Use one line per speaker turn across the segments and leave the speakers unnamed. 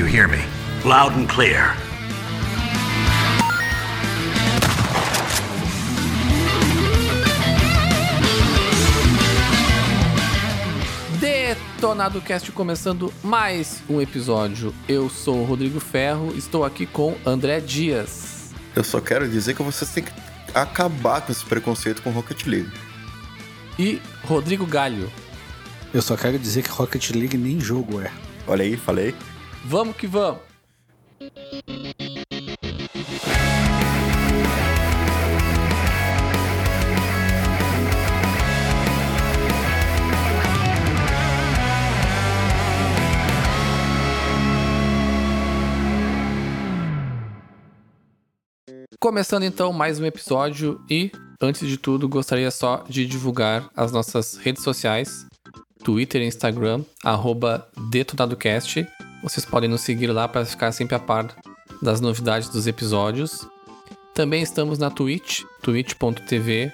you hear me?
Loud and clear.
Detonado Cast começando mais um episódio. Eu sou o Rodrigo Ferro, estou aqui com André Dias.
Eu só quero dizer que vocês têm que acabar com esse preconceito com Rocket League.
E Rodrigo Galho.
Eu só quero dizer que Rocket League nem jogo é.
Olha aí, falei.
Vamos que vamos! Começando então mais um episódio e, antes de tudo, gostaria só de divulgar as nossas redes sociais, Twitter e Instagram, DetonadoCast. Vocês podem nos seguir lá para ficar sempre a par das novidades dos episódios. Também estamos na Twitch, twitch.tv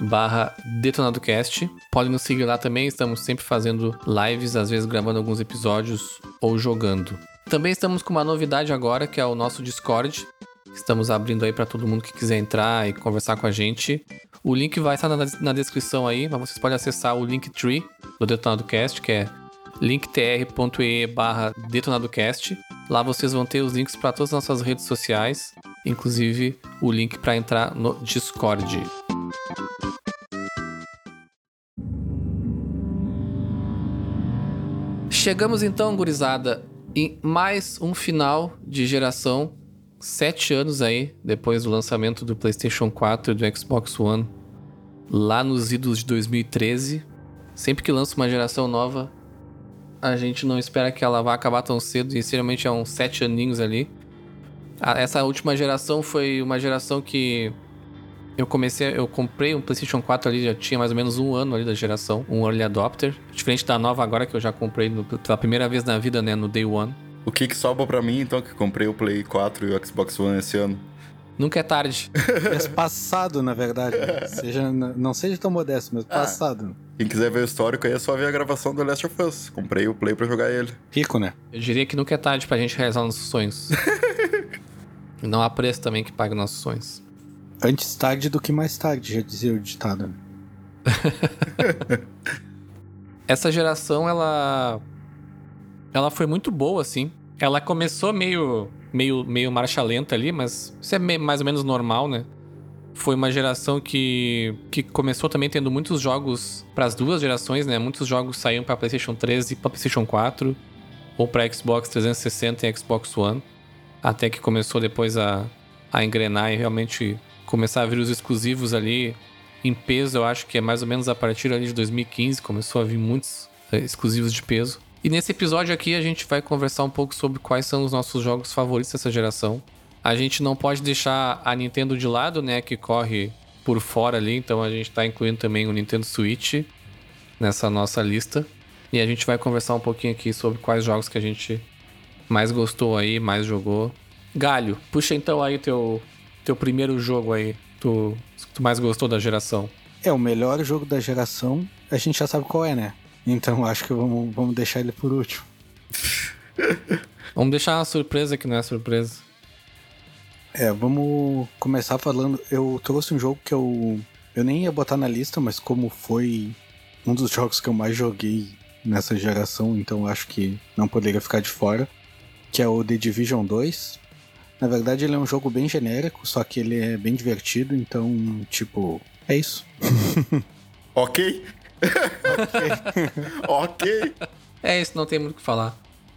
barra DetonadoCast. Podem nos seguir lá também, estamos sempre fazendo lives, às vezes gravando alguns episódios ou jogando. Também estamos com uma novidade agora, que é o nosso Discord. Estamos abrindo aí para todo mundo que quiser entrar e conversar com a gente. O link vai estar na, na descrição aí, mas vocês podem acessar o Linktree do Detonado Cast, que é linktr.ee barra detonadocast. Lá vocês vão ter os links para todas as nossas redes sociais, inclusive o link para entrar no Discord. Chegamos então, gurizada, em mais um final de geração. Sete anos aí, depois do lançamento do PlayStation 4 e do Xbox One, lá nos idos de 2013. Sempre que lança uma geração nova, a gente não espera que ela vá acabar tão cedo, e geralmente é uns sete aninhos ali. A- Essa última geração foi uma geração que eu comecei, eu comprei um PlayStation 4 ali, já tinha mais ou menos um ano ali da geração, um early adopter. Diferente da nova agora que eu já comprei no- pela primeira vez na vida, né, no Day One.
O que que sobra pra mim, então, que comprei o Play 4 e o Xbox One esse ano?
Nunca é tarde.
Mês passado, na verdade. Seja, não seja tão modesto, mas passado.
Quem quiser ver o histórico aí é só ver a gravação do Last of Us. Comprei o Play pra jogar ele.
Rico, né?
Eu diria que nunca é tarde pra gente realizar nossos sonhos. e não há preço também que pague nossos sonhos.
Antes tarde do que mais tarde, já dizia o ditado. né?
Essa geração, ela. Ela foi muito boa, assim. Ela começou meio. Meio, meio marcha lenta ali, mas isso é mais ou menos normal, né? Foi uma geração que, que começou também tendo muitos jogos para as duas gerações, né? Muitos jogos saíam para PlayStation 3 e para PlayStation 4, ou para Xbox 360 e Xbox One, até que começou depois a, a engrenar e realmente começar a vir os exclusivos ali em peso. Eu acho que é mais ou menos a partir ali de 2015 começou a vir muitos eh, exclusivos de peso. E nesse episódio aqui a gente vai conversar um pouco sobre quais são os nossos jogos favoritos dessa geração. A gente não pode deixar a Nintendo de lado, né, que corre por fora ali, então a gente tá incluindo também o Nintendo Switch nessa nossa lista. E a gente vai conversar um pouquinho aqui sobre quais jogos que a gente mais gostou aí, mais jogou. Galho, puxa então aí teu teu primeiro jogo aí, tu, tu mais gostou da geração.
É o melhor jogo da geração, a gente já sabe qual é, né? Então acho que vamos, vamos deixar ele por último.
Vamos deixar uma surpresa que não é surpresa.
É, vamos começar falando. Eu trouxe um jogo que eu, eu nem ia botar na lista, mas como foi um dos jogos que eu mais joguei nessa geração, então acho que não poderia ficar de fora, que é o The Division 2. Na verdade, ele é um jogo bem genérico, só que ele é bem divertido, então, tipo, é isso.
Ok? ok.
É isso, não tem muito o que falar.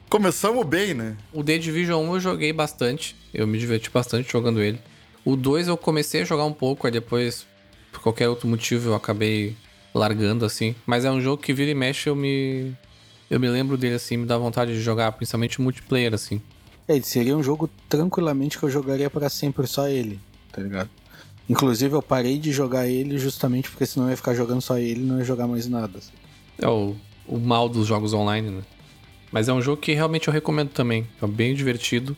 Começamos bem, né?
O The Division 1 eu joguei bastante. Eu me diverti bastante jogando ele. O 2 eu comecei a jogar um pouco, aí depois, por qualquer outro motivo, eu acabei largando assim. Mas é um jogo que vira e mexe, eu me. Eu me lembro dele assim, me dá vontade de jogar, principalmente multiplayer, assim.
É, ele seria um jogo tranquilamente que eu jogaria pra sempre só ele, tá ligado? Inclusive eu parei de jogar ele justamente porque senão eu ia ficar jogando só ele e não ia jogar mais nada.
É o, o mal dos jogos online, né? Mas é um jogo que realmente eu recomendo também. É bem divertido.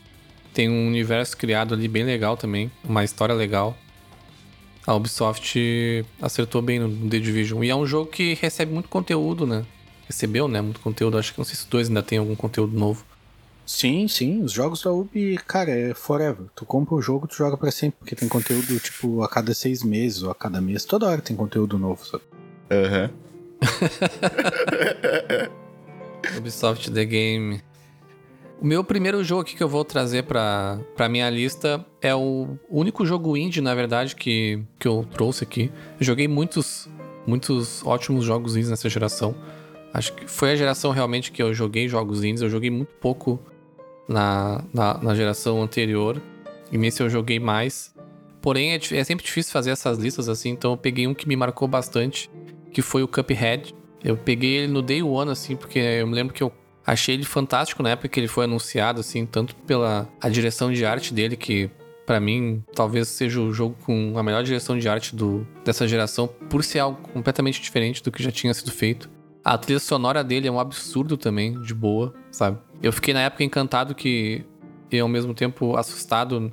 Tem um universo criado ali bem legal também. Uma história legal. A Ubisoft acertou bem no The Division. E é um jogo que recebe muito conteúdo, né? Recebeu, né? Muito conteúdo. Acho que não sei se dois ainda tem algum conteúdo novo.
Sim, sim. Os jogos da Ubi, cara, é forever. Tu compra o jogo, tu joga pra sempre. Porque tem conteúdo, tipo, a cada seis meses ou a cada mês. Toda hora tem conteúdo novo, sabe?
Aham.
Ubisoft The Game. O meu primeiro jogo aqui que eu vou trazer pra, pra minha lista é o único jogo indie, na verdade, que, que eu trouxe aqui. Eu joguei muitos, muitos ótimos jogos indies nessa geração. Acho que foi a geração realmente que eu joguei jogos indies. Eu joguei muito pouco na, na, na geração anterior. E nesse eu joguei mais. Porém, é, é sempre difícil fazer essas listas assim, então eu peguei um que me marcou bastante, que foi o Cuphead. Eu peguei ele no Day One, assim, porque eu me lembro que eu achei ele fantástico na época que ele foi anunciado, assim, tanto pela a direção de arte dele, que pra mim talvez seja o jogo com a melhor direção de arte do, dessa geração, por ser algo completamente diferente do que já tinha sido feito. A trilha sonora dele é um absurdo também, de boa, sabe? Eu fiquei na época encantado que e ao mesmo tempo assustado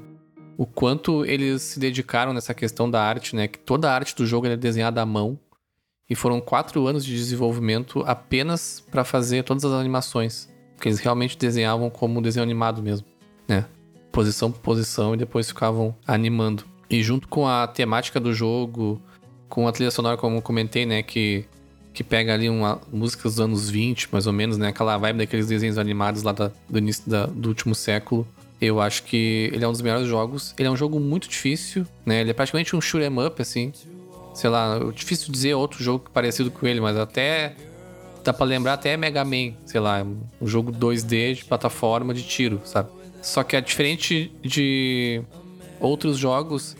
o quanto eles se dedicaram nessa questão da arte, né? Que toda a arte do jogo é desenhada à mão. E foram quatro anos de desenvolvimento apenas para fazer todas as animações. Porque eles realmente desenhavam como desenho animado mesmo, né? Posição por posição e depois ficavam animando. E junto com a temática do jogo, com a trilha sonora, como comentei, né? Que, que pega ali uma música dos anos 20, mais ou menos, né? Aquela vibe daqueles desenhos animados lá da- do início da- do último século. Eu acho que ele é um dos melhores jogos. Ele é um jogo muito difícil, né? Ele é praticamente um shoot 'em up, assim. Sei lá, é difícil dizer outro jogo parecido com ele, mas até. Dá pra lembrar até Mega Man, sei lá, um jogo 2D de plataforma de tiro, sabe? Só que é diferente de outros jogos,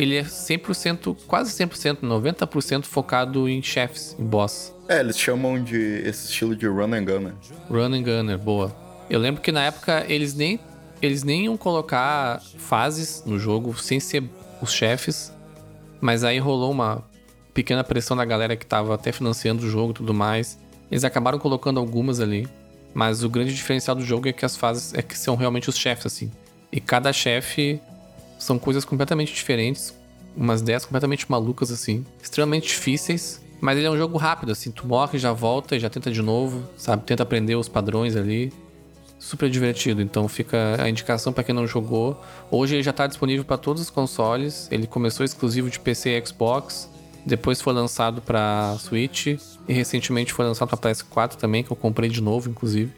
ele é 100%, quase 100%, 90% focado em chefes, em boss.
É, eles chamam de esse estilo de run and gun, né?
Run and Gunner, boa. Eu lembro que na época eles nem eles nem iam colocar fases no jogo sem ser os chefes, mas aí rolou uma pequena pressão da galera que tava até financiando o jogo e tudo mais. Eles acabaram colocando algumas ali, mas o grande diferencial do jogo é que as fases é que são realmente os chefes assim. E cada chefe são coisas completamente diferentes, umas ideias completamente malucas assim, extremamente difíceis, mas ele é um jogo rápido assim, tu morre, já volta e já tenta de novo, sabe? Tenta aprender os padrões ali. Super divertido, então fica a indicação pra quem não jogou. Hoje ele já tá disponível para todos os consoles. Ele começou exclusivo de PC e Xbox, depois foi lançado pra Switch e recentemente foi lançado pra PS4 também, que eu comprei de novo, inclusive.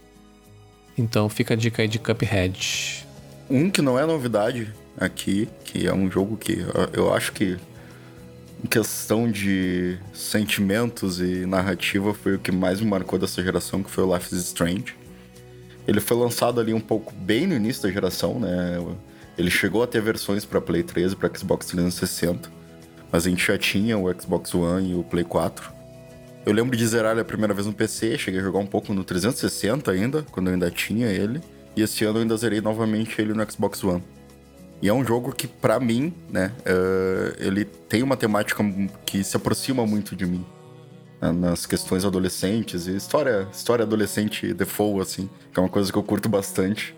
Então fica a dica aí de Cuphead.
Um que não é novidade aqui, que é um jogo que eu acho que em questão de sentimentos e narrativa foi o que mais me marcou dessa geração, que foi o Life is Strange. Ele foi lançado ali um pouco bem no início da geração, né? Ele chegou a ter versões para Play 3 e para Xbox 360, mas a gente já tinha o Xbox One e o Play 4. Eu lembro de zerar ele a primeira vez no PC, cheguei a jogar um pouco no 360 ainda, quando eu ainda tinha ele. E esse ano eu ainda zerei novamente ele no Xbox One. E é um jogo que, pra mim, né, eh, ele tem uma temática que se aproxima muito de mim. né, nas questões adolescentes e história, história adolescente default, assim, que é uma coisa que eu curto bastante.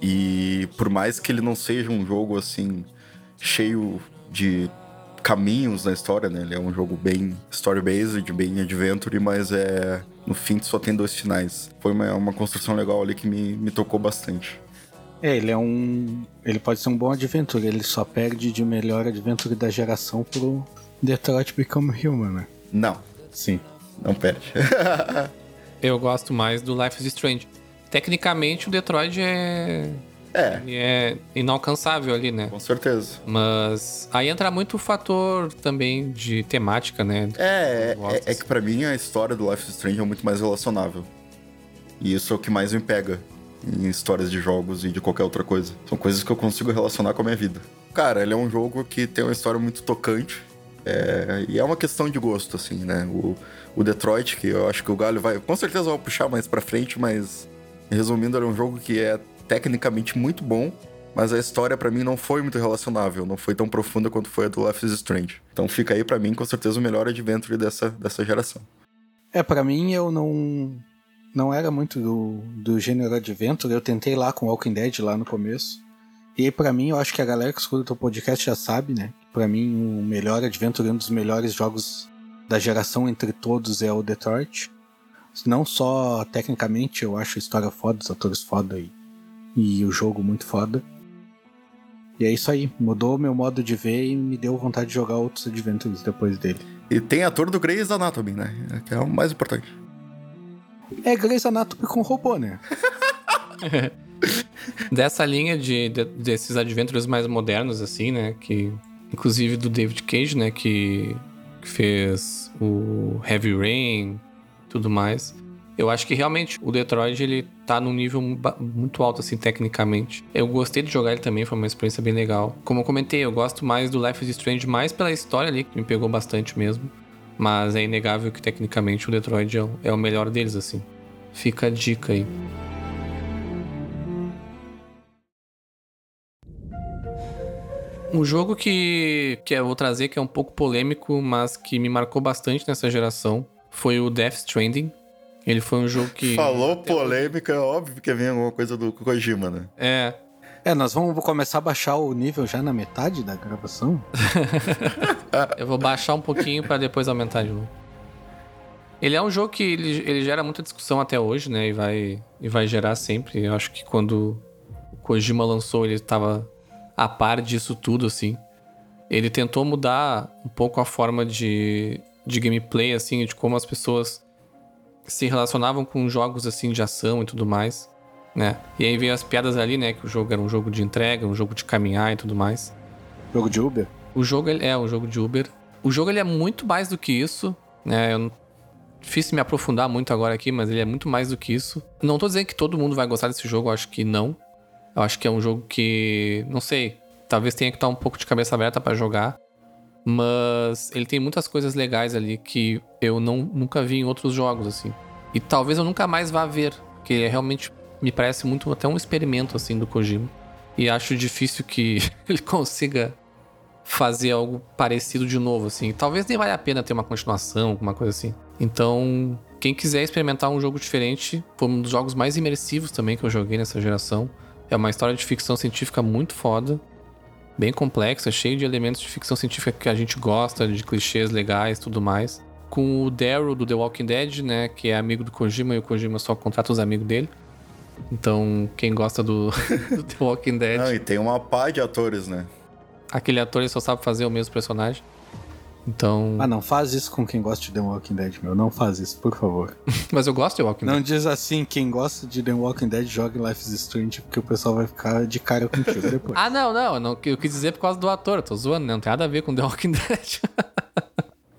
E por mais que ele não seja um jogo, assim, cheio de caminhos na história, né? Ele é um jogo bem story-based, bem adventure, mas é... No fim, só tem dois finais. Foi uma, uma construção legal ali que me, me tocou bastante.
É, ele é um. Ele pode ser um bom adventure, ele só perde de melhor adventure da geração pro Detroit Become Human, né?
Não,
Sim.
não perde.
Eu gosto mais do Life is Strange. Tecnicamente, o Detroit é.
é,
ele é inalcançável ali, né?
com certeza.
Mas aí entra muito o fator também de temática, né?
É, é, é que pra mim a história do Life is Strange é muito mais relacionável. E isso é o que mais me pega em histórias de jogos e de qualquer outra coisa. São coisas que eu consigo relacionar com a minha vida. Cara, ele é um jogo que tem uma história muito tocante. é, e é uma questão de gosto, assim, né? O, o Detroit, que eu acho que o Galho vai. Com certeza vai puxar mais pra frente, mas. Resumindo, é um jogo que é tecnicamente muito bom. Mas a história pra mim não foi muito relacionável, não foi tão profunda quanto foi a do Life is Strange. Então fica aí pra mim com certeza o melhor adventure dessa, dessa geração.
É, pra mim eu não. Não era muito do, do gênero adventure. Eu tentei lá com Walking Dead lá no começo. E aí, pra mim, eu acho que a galera que escuta o podcast já sabe, né? Pra mim, o melhor Adventure, um dos melhores jogos da geração entre todos é o Detroit. Não só tecnicamente, eu acho a história foda, os atores foda e, e o jogo muito foda. E é isso aí, mudou meu modo de ver e me deu vontade de jogar outros Adventures depois dele.
E tem ator do Grey's Anatomy, né? Que é o mais importante.
É Grey's Anatomy com robô, né?
Dessa linha de, de, desses Adventures mais modernos, assim, né? Que, inclusive do David Cage, né? Que, que fez o Heavy Rain, tudo mais. Eu acho que realmente o Detroit ele tá num nível muito alto assim tecnicamente. Eu gostei de jogar ele também, foi uma experiência bem legal. Como eu comentei, eu gosto mais do Life is Strange mais pela história ali, que me pegou bastante mesmo. Mas é inegável que tecnicamente o Detroit é o, é o melhor deles assim. Fica a dica aí. Um jogo que, que eu vou trazer que é um pouco polêmico, mas que me marcou bastante nessa geração foi o Death Stranding. Ele foi um jogo que.
Falou polêmica, é óbvio que vem alguma coisa do Kojima, né?
É.
É, nós vamos começar a baixar o nível já na metade da gravação?
eu vou baixar um pouquinho para depois aumentar de novo. Ele é um jogo que ele, ele gera muita discussão até hoje, né? E vai, e vai gerar sempre. Eu acho que quando o Kojima lançou, ele estava a par disso tudo, assim. Ele tentou mudar um pouco a forma de, de gameplay, assim, de como as pessoas se relacionavam com jogos, assim, de ação e tudo mais, né? E aí veio as piadas ali, né? Que o jogo era um jogo de entrega, um jogo de caminhar e tudo mais.
Jogo de Uber?
O jogo é um jogo de Uber. O jogo ele é muito mais do que isso, né? Eu. Difícil me aprofundar muito agora aqui, mas ele é muito mais do que isso. Não tô dizendo que todo mundo vai gostar desse jogo, eu acho que não. Eu acho que é um jogo que, não sei, talvez tenha que estar um pouco de cabeça aberta para jogar. Mas ele tem muitas coisas legais ali que eu não, nunca vi em outros jogos, assim. E talvez eu nunca mais vá ver, porque é realmente me parece muito até um experimento, assim, do Kojima. E acho difícil que ele consiga fazer algo parecido de novo, assim. Talvez nem valha a pena ter uma continuação, alguma coisa assim. Então, quem quiser experimentar um jogo diferente, foi um dos jogos mais imersivos também que eu joguei nessa geração. É uma história de ficção científica muito foda bem complexa, cheio de elementos de ficção científica que a gente gosta, de clichês legais tudo mais. Com o Daryl do The Walking Dead, né? Que é amigo do Kojima e o Kojima só contrata os amigos dele. Então, quem gosta do, do The Walking Dead.
Não, e tem uma pá de atores, né?
Aquele ator ele só sabe fazer o mesmo personagem. Então.
Ah, não faz isso com quem gosta de The Walking Dead, meu. Não faz isso, por favor.
Mas eu gosto de The Walking
Dead.
Não
diz assim, quem gosta de The Walking Dead joga Life is Strange, porque o pessoal vai ficar de cara contigo depois.
ah, não, não, não. Eu quis dizer por causa do ator. Eu tô zoando, né? Não tem nada a ver com The Walking Dead.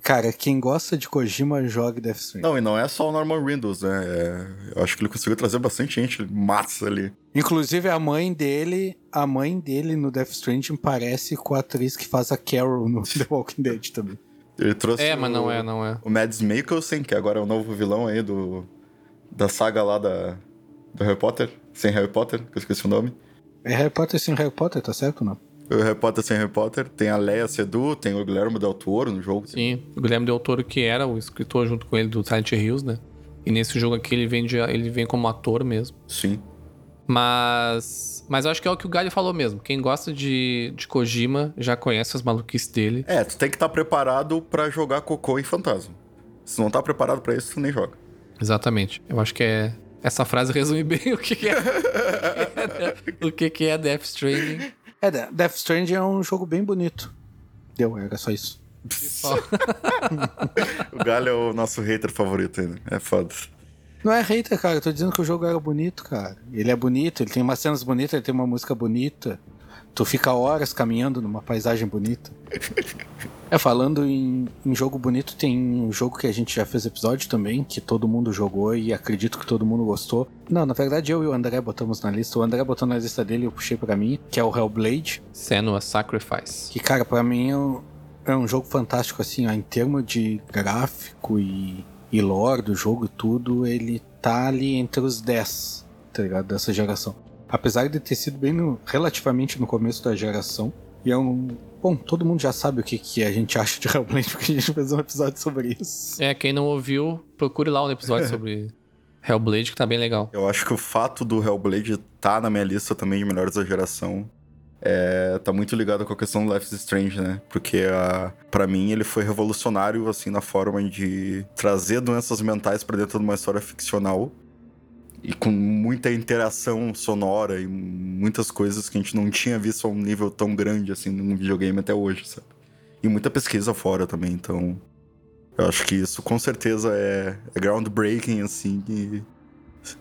Cara, quem gosta de Kojima joga Death Stranding.
Não, e não é só o Norman Windows, né? É, eu acho que ele conseguiu trazer bastante gente massa ali.
Inclusive a mãe dele, a mãe dele no Death Stranding parece com a atriz que faz a Carol no The Walking Dead também.
Ele trouxe
É, mas não é, não é.
O Mads Mikkelsen, que agora é o novo vilão aí do da saga lá da do Harry Potter, sem Harry Potter, que eu esqueci o nome.
É Harry Potter sem Harry Potter, tá certo ou não?
O Harry Potter sem Harry Potter, tem a Leia Sedu, tem o Guilherme Del Toro no jogo.
Sim, o Guilherme Del Toro que era o escritor junto com ele do Silent Hills, né? E nesse jogo aqui ele vem, de, ele vem como ator mesmo.
Sim.
Mas. Mas eu acho que é o que o Galho falou mesmo. Quem gosta de, de Kojima já conhece as maluquices dele.
É, tu tem que estar tá preparado para jogar cocô e fantasma. Se não tá preparado para isso, tu nem joga.
Exatamente. Eu acho que é. Essa frase resume bem o que, é. o que, que é Death Stranding.
É, Death Stranding é um jogo bem bonito. Deu, era só isso.
o Galho é o nosso hater favorito ainda. É foda.
Não é hater, cara. Eu tô dizendo que o jogo era bonito, cara. Ele é bonito, ele tem umas cenas bonitas, ele tem uma música bonita. Tu fica horas caminhando numa paisagem bonita. É, falando em, em, jogo bonito, tem um jogo que a gente já fez episódio também, que todo mundo jogou e acredito que todo mundo gostou. Não, na verdade eu e o André botamos na lista. O André botou na lista dele e eu puxei para mim, que é o Hellblade.
Senua Sacrifice.
Que, cara, para mim é um, é um, jogo fantástico, assim, ó, em termos de gráfico e, e lore do jogo e tudo, ele tá ali entre os 10, tá ligado? Dessa geração apesar de ter sido bem no, relativamente no começo da geração. E é um. Bom, todo mundo já sabe o que, que a gente acha de Hellblade, porque a gente fez um episódio sobre isso.
É, quem não ouviu, procure lá um episódio sobre Hellblade, que tá bem legal.
Eu acho que o fato do Hellblade tá na minha lista também de melhores da geração é, tá muito ligado com a questão do Life is Strange, né? Porque a, pra mim ele foi revolucionário, assim, na forma de trazer doenças mentais para dentro de uma história ficcional e com muita interação sonora e muitas coisas que a gente não tinha visto a um nível tão grande, assim, num videogame até hoje, sabe? E muita pesquisa fora também, então... Eu acho que isso com certeza é, é groundbreaking, assim, e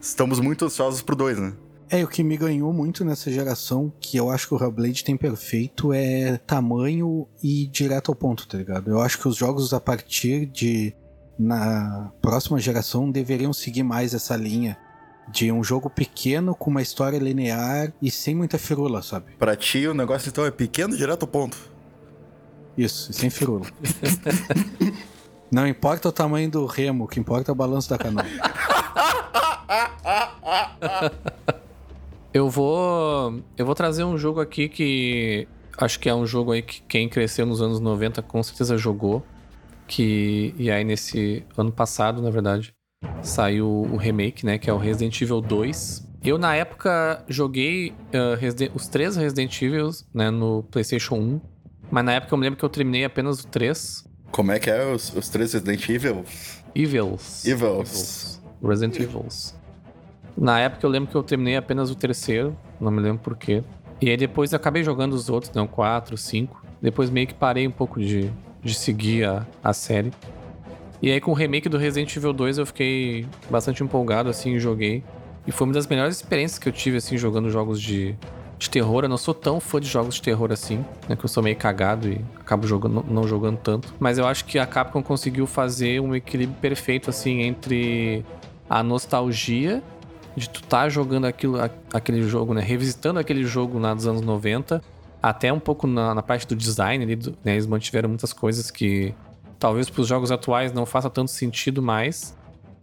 estamos muito ansiosos pro dois, né?
É, o que me ganhou muito nessa geração, que eu acho que o Hellblade tem perfeito, é tamanho e direto ao ponto, tá ligado? Eu acho que os jogos a partir de. na próxima geração deveriam seguir mais essa linha. De um jogo pequeno com uma história linear e sem muita firula, sabe?
Pra ti o negócio então é pequeno direto ao ponto.
Isso, sem firula. Não importa o tamanho do remo, o que importa é o balanço da canoa.
Eu vou. Eu vou trazer um jogo aqui que. Acho que é um jogo aí que quem cresceu nos anos 90 com certeza jogou. Que. E aí nesse ano passado, na verdade, saiu o remake, né? Que é o Resident Evil 2. Eu, na época, joguei uh, os três Resident Evil né, no PlayStation 1. Mas na época eu me lembro que eu terminei apenas o 3.
Como é que é os, os três Resident Evil?
Evils.
Evils. Evils.
Resident Evils. Na época eu lembro que eu terminei apenas o terceiro, não me lembro porquê. E aí depois eu acabei jogando os outros, não, quatro, cinco. Depois meio que parei um pouco de, de seguir a, a série. E aí com o remake do Resident Evil 2 eu fiquei bastante empolgado, assim, joguei. E foi uma das melhores experiências que eu tive, assim, jogando jogos de, de terror. Eu não sou tão fã de jogos de terror assim, né? Que eu sou meio cagado e acabo jogando, não jogando tanto. Mas eu acho que a Capcom conseguiu fazer um equilíbrio perfeito, assim, entre a nostalgia de tu tá jogando aquilo, aquele jogo, né? Revisitando aquele jogo lá dos anos 90, até um pouco na, na parte do design ali, do, né? Eles mantiveram muitas coisas que talvez para os jogos atuais não faça tanto sentido mais,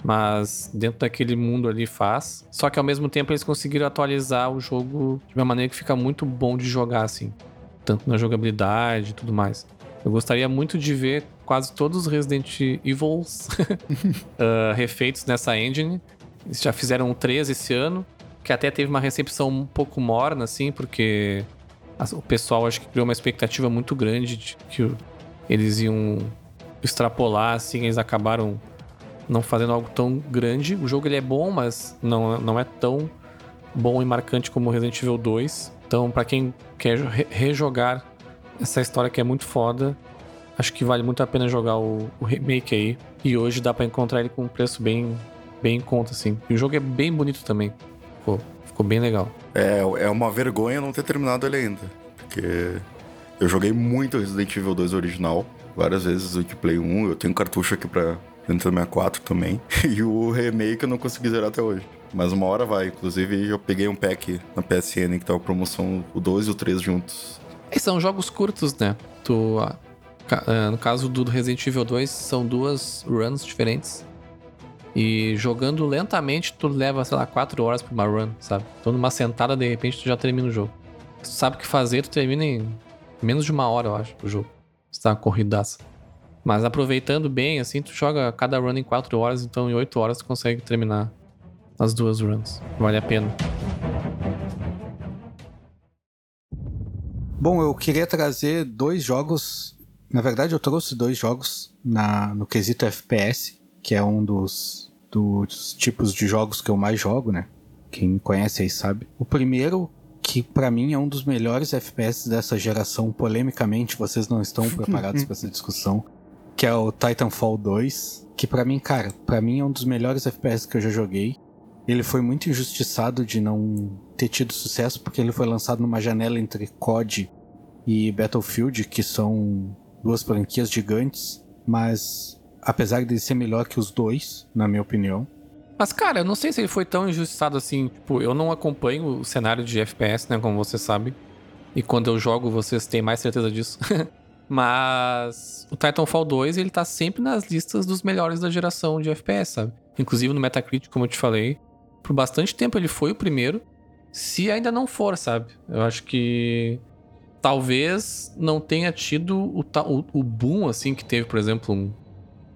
mas dentro daquele mundo ali faz. Só que ao mesmo tempo eles conseguiram atualizar o jogo de uma maneira que fica muito bom de jogar, assim. Tanto na jogabilidade e tudo mais. Eu gostaria muito de ver quase todos os Resident Evils uh, refeitos nessa engine. Eles já fizeram três esse ano, que até teve uma recepção um pouco morna, assim, porque o pessoal acho que criou uma expectativa muito grande de que eles iam extrapolar, assim, eles acabaram não fazendo algo tão grande. O jogo ele é bom, mas não, não é tão bom e marcante como Resident Evil 2. Então, para quem quer rejogar essa história que é muito foda, acho que vale muito a pena jogar o, o remake aí. E hoje dá para encontrar ele com um preço bem, bem em conta, assim. E o jogo é bem bonito também. Ficou, ficou bem legal.
É, é uma vergonha não ter terminado ele ainda. Porque eu joguei muito Resident Evil 2 original. Várias vezes o Play 1. Eu tenho cartucho aqui pra Nintendo 64 também. E o remake eu não consegui zerar até hoje. Mas uma hora vai. Inclusive, eu peguei um pack na PSN que tava promoção o 2 e o 3 juntos.
E são jogos curtos, né? Tu, é, no caso do Resident Evil 2, são duas runs diferentes. E jogando lentamente, tu leva, sei lá, 4 horas pra uma run, sabe? Então numa sentada, de repente, tu já termina o jogo. Tu sabe o que fazer, tu termina em menos de uma hora, eu acho, o jogo. Tá uma corridaça. Mas aproveitando bem, assim, tu joga cada run em 4 horas, então em 8 horas tu consegue terminar as duas runs. Vale a pena.
Bom, eu queria trazer dois jogos. Na verdade, eu trouxe dois jogos na, no quesito FPS, que é um dos, dos tipos de jogos que eu mais jogo, né? Quem conhece aí sabe. O primeiro, que para mim é um dos melhores FPS dessa geração, polemicamente, vocês não estão preparados para essa discussão, que é o Titanfall 2, que para mim, cara, para mim é um dos melhores FPS que eu já joguei. Ele foi muito injustiçado de não ter tido sucesso porque ele foi lançado numa janela entre COD e Battlefield, que são duas franquias gigantes, mas apesar de ser melhor que os dois, na minha opinião.
Mas, cara, eu não sei se ele foi tão injustiçado assim. Tipo, eu não acompanho o cenário de FPS, né? Como você sabe. E quando eu jogo, vocês têm mais certeza disso. Mas o Titanfall 2, ele tá sempre nas listas dos melhores da geração de FPS, sabe? Inclusive no Metacritic, como eu te falei. Por bastante tempo ele foi o primeiro. Se ainda não for, sabe? Eu acho que talvez não tenha tido o, o, o boom, assim, que teve, por exemplo, um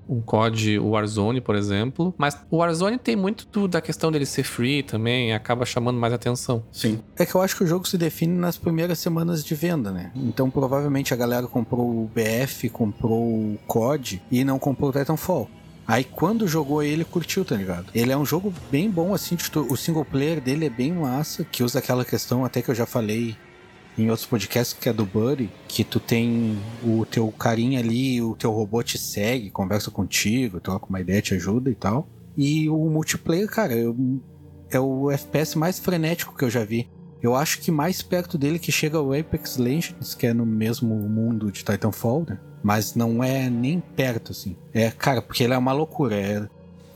um COD, o Warzone, por exemplo. Mas o Warzone tem muito do, da questão dele ser free também, acaba chamando mais atenção.
Sim.
É que eu acho que o jogo se define nas primeiras semanas de venda, né? Então provavelmente a galera comprou o BF, comprou o COD e não comprou o Titanfall. Aí quando jogou ele, curtiu, tá ligado? Ele é um jogo bem bom, assim, o single player dele é bem massa, que usa aquela questão até que eu já falei em outros podcasts, que é do Buddy, que tu tem o teu carinha ali, o teu robô te segue, conversa contigo, troca uma ideia, te ajuda e tal. E o multiplayer, cara, eu, é o FPS mais frenético que eu já vi. Eu acho que mais perto dele que chega o Apex Legends, que é no mesmo mundo de Titanfall, né? Mas não é nem perto, assim. É, cara, porque ele é uma loucura. É...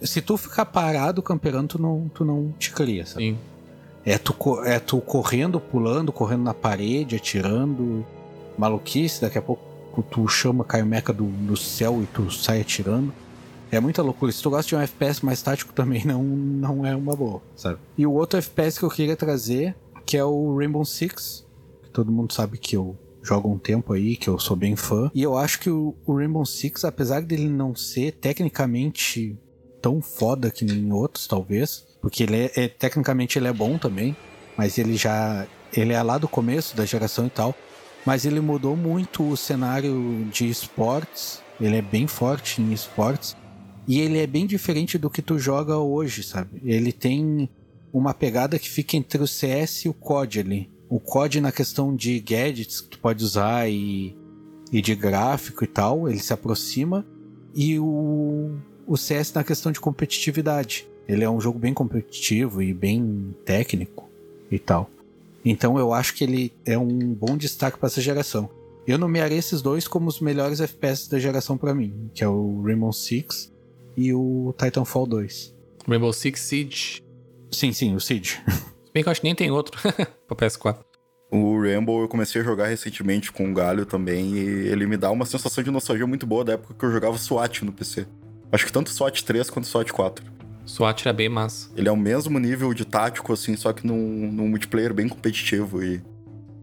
Se tu ficar parado camperando, tu não, tu não te cria, sabe?
Sim.
É tu, é tu correndo, pulando, correndo na parede, atirando. Maluquice, daqui a pouco tu chama, cai o meca do, do céu e tu sai atirando. É muita loucura. Se tu gosta de um FPS mais tático também não, não é uma boa, sabe? E o outro FPS que eu queria trazer, que é o Rainbow Six, que todo mundo sabe que eu jogo um tempo aí, que eu sou bem fã. E eu acho que o, o Rainbow Six, apesar dele não ser tecnicamente tão foda que nem outros, talvez, porque ele é, é, tecnicamente ele é bom também, mas ele já ele é lá do começo da geração e tal, mas ele mudou muito o cenário de esportes. Ele é bem forte em esportes e ele é bem diferente do que tu joga hoje, sabe? Ele tem uma pegada que fica entre o CS e o COD ali. O COD na questão de gadgets que tu pode usar e, e de gráfico e tal, ele se aproxima. E o, o CS na questão de competitividade. Ele é um jogo bem competitivo e bem técnico e tal. Então eu acho que ele é um bom destaque para essa geração. Eu nomearia esses dois como os melhores FPS da geração para mim, que é o Rainbow Six e o Titanfall 2.
Rainbow Six Siege.
Sim, sim, o Siege.
Bem que eu acho que nem tem outro pra PS4.
O Rainbow eu comecei a jogar recentemente com o Galho também e ele me dá uma sensação de nostalgia muito boa da época que eu jogava SWAT no PC. Acho que tanto SWAT 3 quanto SWAT 4.
SWAT era bem massa.
Ele é o mesmo nível de tático, assim, só que num, num multiplayer bem competitivo e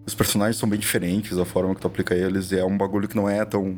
os personagens são bem diferentes, a forma que tu aplica eles, e é um bagulho que não é tão.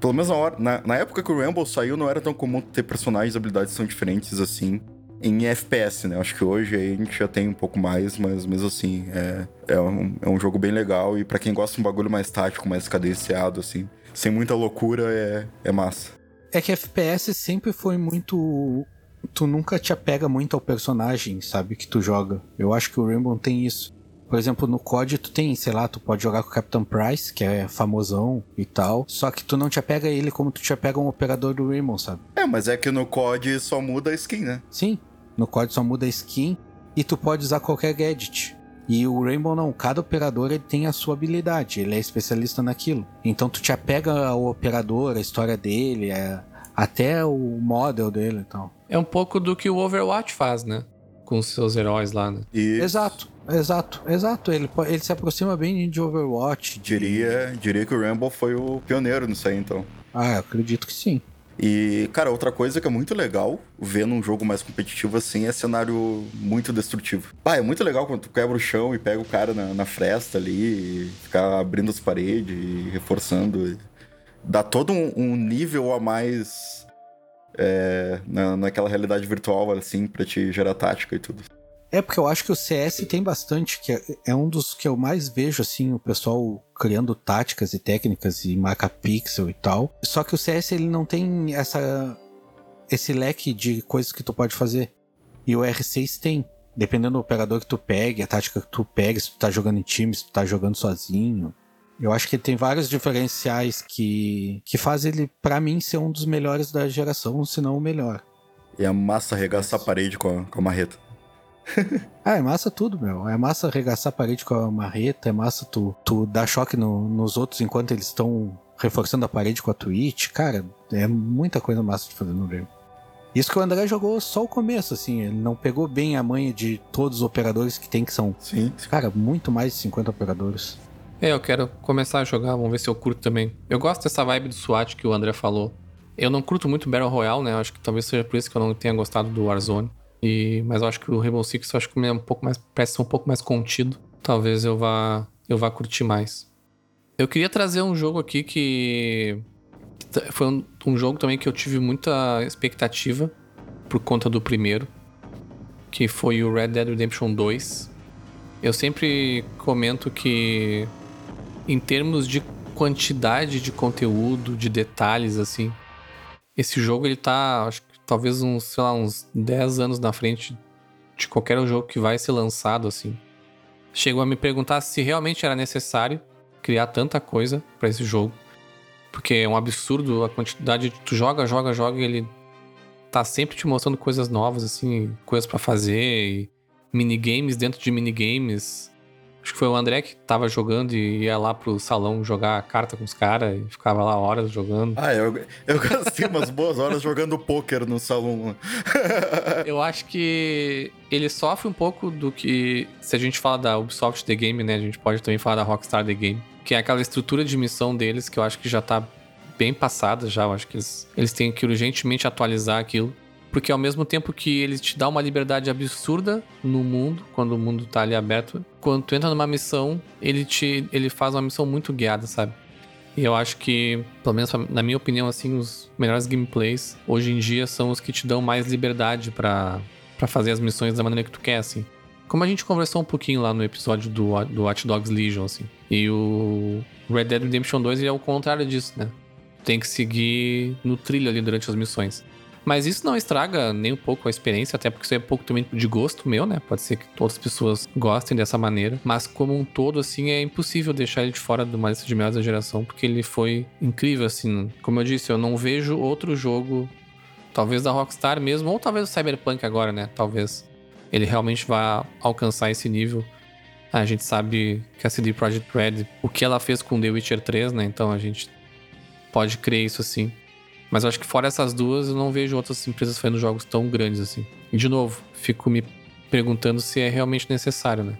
Pelo menos na, hora, na, na época que o Rainbow saiu, não era tão comum ter personagens e habilidades tão diferentes assim em FPS, né? Acho que hoje a gente já tem um pouco mais, mas mesmo assim, é, é, um, é um jogo bem legal e para quem gosta de um bagulho mais tático, mais cadenciado, assim, sem muita loucura, é, é massa.
É que FPS sempre foi muito tu nunca te apega muito ao personagem, sabe, que tu joga. Eu acho que o Rainbow tem isso. Por exemplo, no COD tu tem, sei lá, tu pode jogar com o Captain Price, que é famosão e tal, só que tu não te apega a ele como tu te apega a um operador do Rainbow, sabe?
É, mas é que no COD só muda a skin, né?
Sim, no COD só muda a skin e tu pode usar qualquer gadget. E o Rainbow não, cada operador ele tem a sua habilidade, ele é especialista naquilo. Então tu te apega ao operador, a história dele, é, até o model dele e tal.
É um pouco do que o Overwatch faz, né? Com os seus heróis lá, né?
E
Exato, exato, exato. Ele, ele se aproxima bem de Overwatch. de-
diria, diria que o Rainbow foi o pioneiro nisso aí, então.
Ah, eu acredito que sim.
E, cara, outra coisa que é muito legal ver num jogo mais competitivo assim é cenário muito destrutivo. Pá, é muito legal quando tu quebra o chão e pega o cara na, na fresta ali, e ficar abrindo as paredes e reforçando. Dá todo um, um nível a mais é, na, naquela realidade virtual, assim, pra te gerar tática e tudo.
É porque eu acho que o CS tem bastante, que é, é um dos que eu mais vejo, assim, o pessoal criando táticas e técnicas e marca pixel e tal. Só que o CS ele não tem essa esse leque de coisas que tu pode fazer. E o R6 tem. Dependendo do operador que tu pegue, a tática que tu pega, se tu tá jogando em time, se tu tá jogando sozinho. Eu acho que tem vários diferenciais que, que faz ele, pra mim, ser um dos melhores da geração, se não o melhor.
E é massa arregaçar a parede com a, com a marreta.
Ah, é massa tudo, meu. É massa arregaçar a parede com a marreta, é massa tu, tu dar choque no- nos outros enquanto eles estão reforçando a parede com a Twitch. Cara, é muita coisa massa de fazer no game. Isso que o André jogou só o começo, assim. Ele não pegou bem a manha de todos os operadores que tem, que são,
Sim.
cara, muito mais de 50 operadores.
É, eu quero começar a jogar, vamos ver se eu curto também. Eu gosto dessa vibe do SWAT que o André falou. Eu não curto muito Battle Royale, né? Acho que talvez seja por isso que eu não tenha gostado do Warzone. E, mas eu acho que o Rainbow Six eu acho que é um pouco mais, parece ser um pouco mais contido. Talvez eu vá, eu vá curtir mais. Eu queria trazer um jogo aqui que, que foi um, um jogo também que eu tive muita expectativa por conta do primeiro, que foi o Red Dead Redemption 2. Eu sempre comento que, em termos de quantidade de conteúdo, de detalhes, assim, esse jogo ele tá, acho que talvez uns, sei lá, uns 10 anos na frente de qualquer jogo que vai ser lançado, assim. Chegou a me perguntar se realmente era necessário criar tanta coisa para esse jogo. Porque é um absurdo a quantidade de tu joga, joga, joga e ele tá sempre te mostrando coisas novas, assim, coisas para fazer, e minigames dentro de minigames. Acho que foi o André que tava jogando e ia lá pro salão jogar carta com os caras e ficava lá horas jogando.
Ah, eu, eu gastei umas boas horas jogando poker no salão.
eu acho que ele sofre um pouco do que. Se a gente fala da Ubisoft The Game, né? A gente pode também falar da Rockstar The Game. Que é aquela estrutura de missão deles que eu acho que já tá bem passada já. Eu acho que eles, eles têm que urgentemente atualizar aquilo. Porque ao mesmo tempo que ele te dá uma liberdade absurda no mundo, quando o mundo tá ali aberto, quando tu entra numa missão, ele te ele faz uma missão muito guiada, sabe? E eu acho que, pelo menos na minha opinião, assim, os melhores gameplays hoje em dia são os que te dão mais liberdade para fazer as missões da maneira que tu quer, assim. Como a gente conversou um pouquinho lá no episódio do, do Watch Dogs Legion, assim. E o Red Dead Redemption 2 ele é o contrário disso, né? Tem que seguir no trilho ali durante as missões. Mas isso não estraga nem um pouco a experiência, até porque isso é um pouco também de gosto meu, né? Pode ser que outras pessoas gostem dessa maneira. Mas como um todo, assim, é impossível deixar ele de fora de uma lista de melhores da geração, porque ele foi incrível, assim. Como eu disse, eu não vejo outro jogo, talvez da Rockstar mesmo, ou talvez o Cyberpunk agora, né? Talvez ele realmente vá alcançar esse nível. A gente sabe que a CD Projekt Red, o que ela fez com The Witcher 3, né? Então a gente pode crer isso assim. Mas eu acho que fora essas duas, eu não vejo outras empresas fazendo jogos tão grandes assim. E de novo, fico me perguntando se é realmente necessário, né?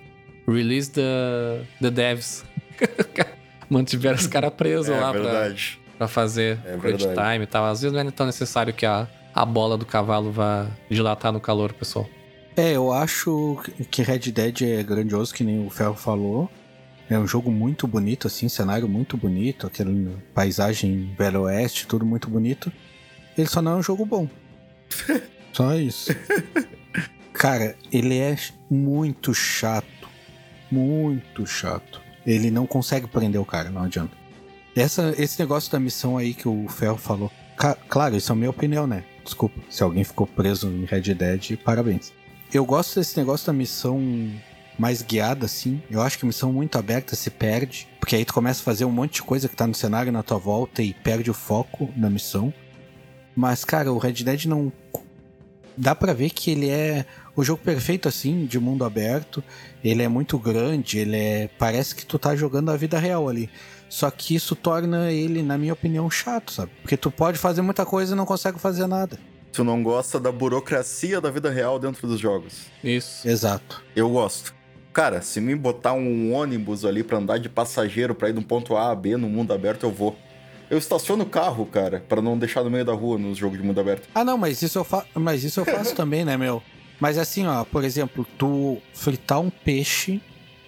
Release the, the devs. Mantiveram os caras presos é, lá pra, pra, fazer é crunch time e tal. Às vezes não é tão necessário que a, a bola do cavalo vá dilatar no calor, pessoal.
É, eu acho que Red Dead é grandioso, que nem o Ferro falou. É um jogo muito bonito, assim, cenário muito bonito, aquela paisagem Velho Oeste, tudo muito bonito. Ele só não é um jogo bom. só isso. Cara, ele é muito chato. Muito chato. Ele não consegue prender o cara, não adianta. Essa, esse negócio da missão aí que o Ferro falou. claro, isso é a minha opinião, né? Desculpa. Se alguém ficou preso em Red Dead, parabéns. Eu gosto desse negócio da missão mais guiada, assim. Eu acho que missão muito aberta se perde, porque aí tu começa a fazer um monte de coisa que tá no cenário na tua volta e perde o foco da missão. Mas, cara, o Red Dead não. Dá pra ver que ele é o jogo perfeito, assim, de mundo aberto. Ele é muito grande, ele é. Parece que tu tá jogando a vida real ali. Só que isso torna ele, na minha opinião, chato, sabe? Porque tu pode fazer muita coisa e não consegue fazer nada.
Tu não gosta da burocracia da vida real dentro dos jogos.
Isso.
Exato.
Eu gosto. Cara, se me botar um ônibus ali para andar de passageiro para ir de um ponto A a B no mundo aberto, eu vou. Eu estaciono o carro, cara, para não deixar no meio da rua nos jogos de mundo aberto.
Ah, não, mas isso eu, fa mas isso eu faço também, né, meu? Mas assim, ó, por exemplo, tu fritar um peixe,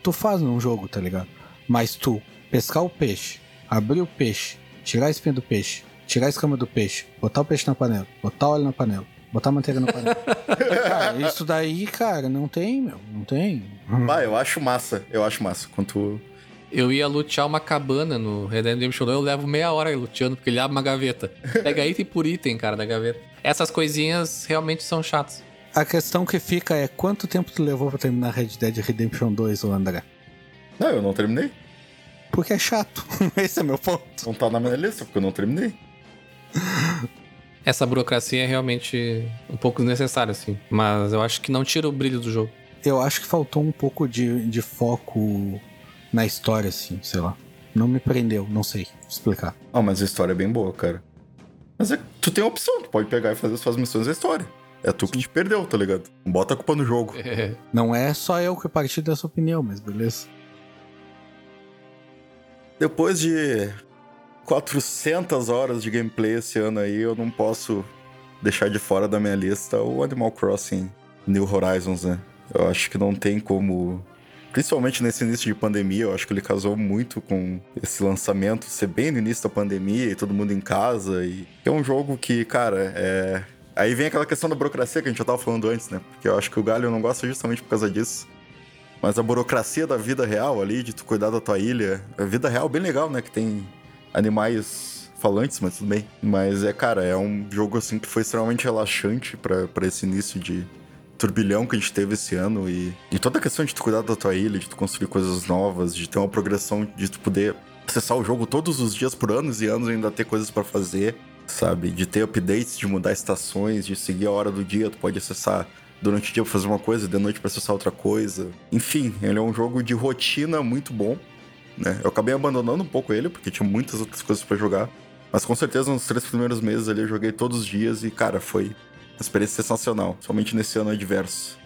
tu faz num jogo, tá ligado? Mas tu pescar o peixe, abrir o peixe, tirar a espinha do peixe, tirar a escama do peixe, botar o peixe na panela, botar óleo na panela, Botar manteiga no panela. cara, isso daí, cara, não tem, meu. Não tem.
Bah, eu acho massa. Eu acho massa. Quanto.
Eu ia lutear uma cabana no Red Dead Redemption 2, eu levo meia hora luteando, porque ele abre uma gaveta. Pega item por item, cara, da gaveta. Essas coisinhas realmente são chatas.
A questão que fica é quanto tempo tu levou pra terminar Red Dead Redemption 2, ô André?
Não, eu não terminei.
Porque é chato. Esse é meu ponto.
Não tá na minha lista, porque eu não terminei.
Essa burocracia é realmente um pouco desnecessária, assim. Mas eu acho que não tira o brilho do jogo.
Eu acho que faltou um pouco de, de foco na história, assim, sei lá. Não me prendeu, não sei explicar.
Ah, mas a história é bem boa, cara. Mas é, tu tem a opção, tu pode pegar e fazer suas missões da história. É tu que te perdeu, tá ligado? Bota a culpa no jogo.
É. Não é só eu que parti dessa opinião, mas beleza.
Depois de 400 horas de gameplay esse ano aí, eu não posso deixar de fora da minha lista o Animal Crossing New Horizons, né? Eu acho que não tem como principalmente nesse início de pandemia, eu acho que ele casou muito com esse lançamento ser bem no início da pandemia e todo mundo em casa. E é um jogo que, cara, é. Aí vem aquela questão da burocracia que a gente já tava falando antes, né? Porque eu acho que o Galho não gosta justamente por causa disso. Mas a burocracia da vida real ali, de tu cuidar da tua ilha, a vida real bem legal, né? Que tem animais falantes, mas tudo bem. Mas é, cara, é um jogo assim que foi extremamente relaxante para esse início de, turbilhão que a gente teve esse ano e, e toda a questão de tu cuidar da tua ilha, de tu construir coisas novas, de ter uma progressão, de tu poder acessar o jogo todos os dias por anos e anos e ainda ter coisas para fazer, sabe? De ter updates, de mudar estações, de seguir a hora do dia, tu pode acessar durante o dia pra fazer uma coisa, de noite pra acessar outra coisa. Enfim, ele é um jogo de rotina muito bom, né? Eu acabei abandonando um pouco ele, porque tinha muitas outras coisas para jogar. Mas com certeza nos três primeiros meses ali eu joguei todos os dias e, cara, foi experiência sensacional, somente nesse ano adverso.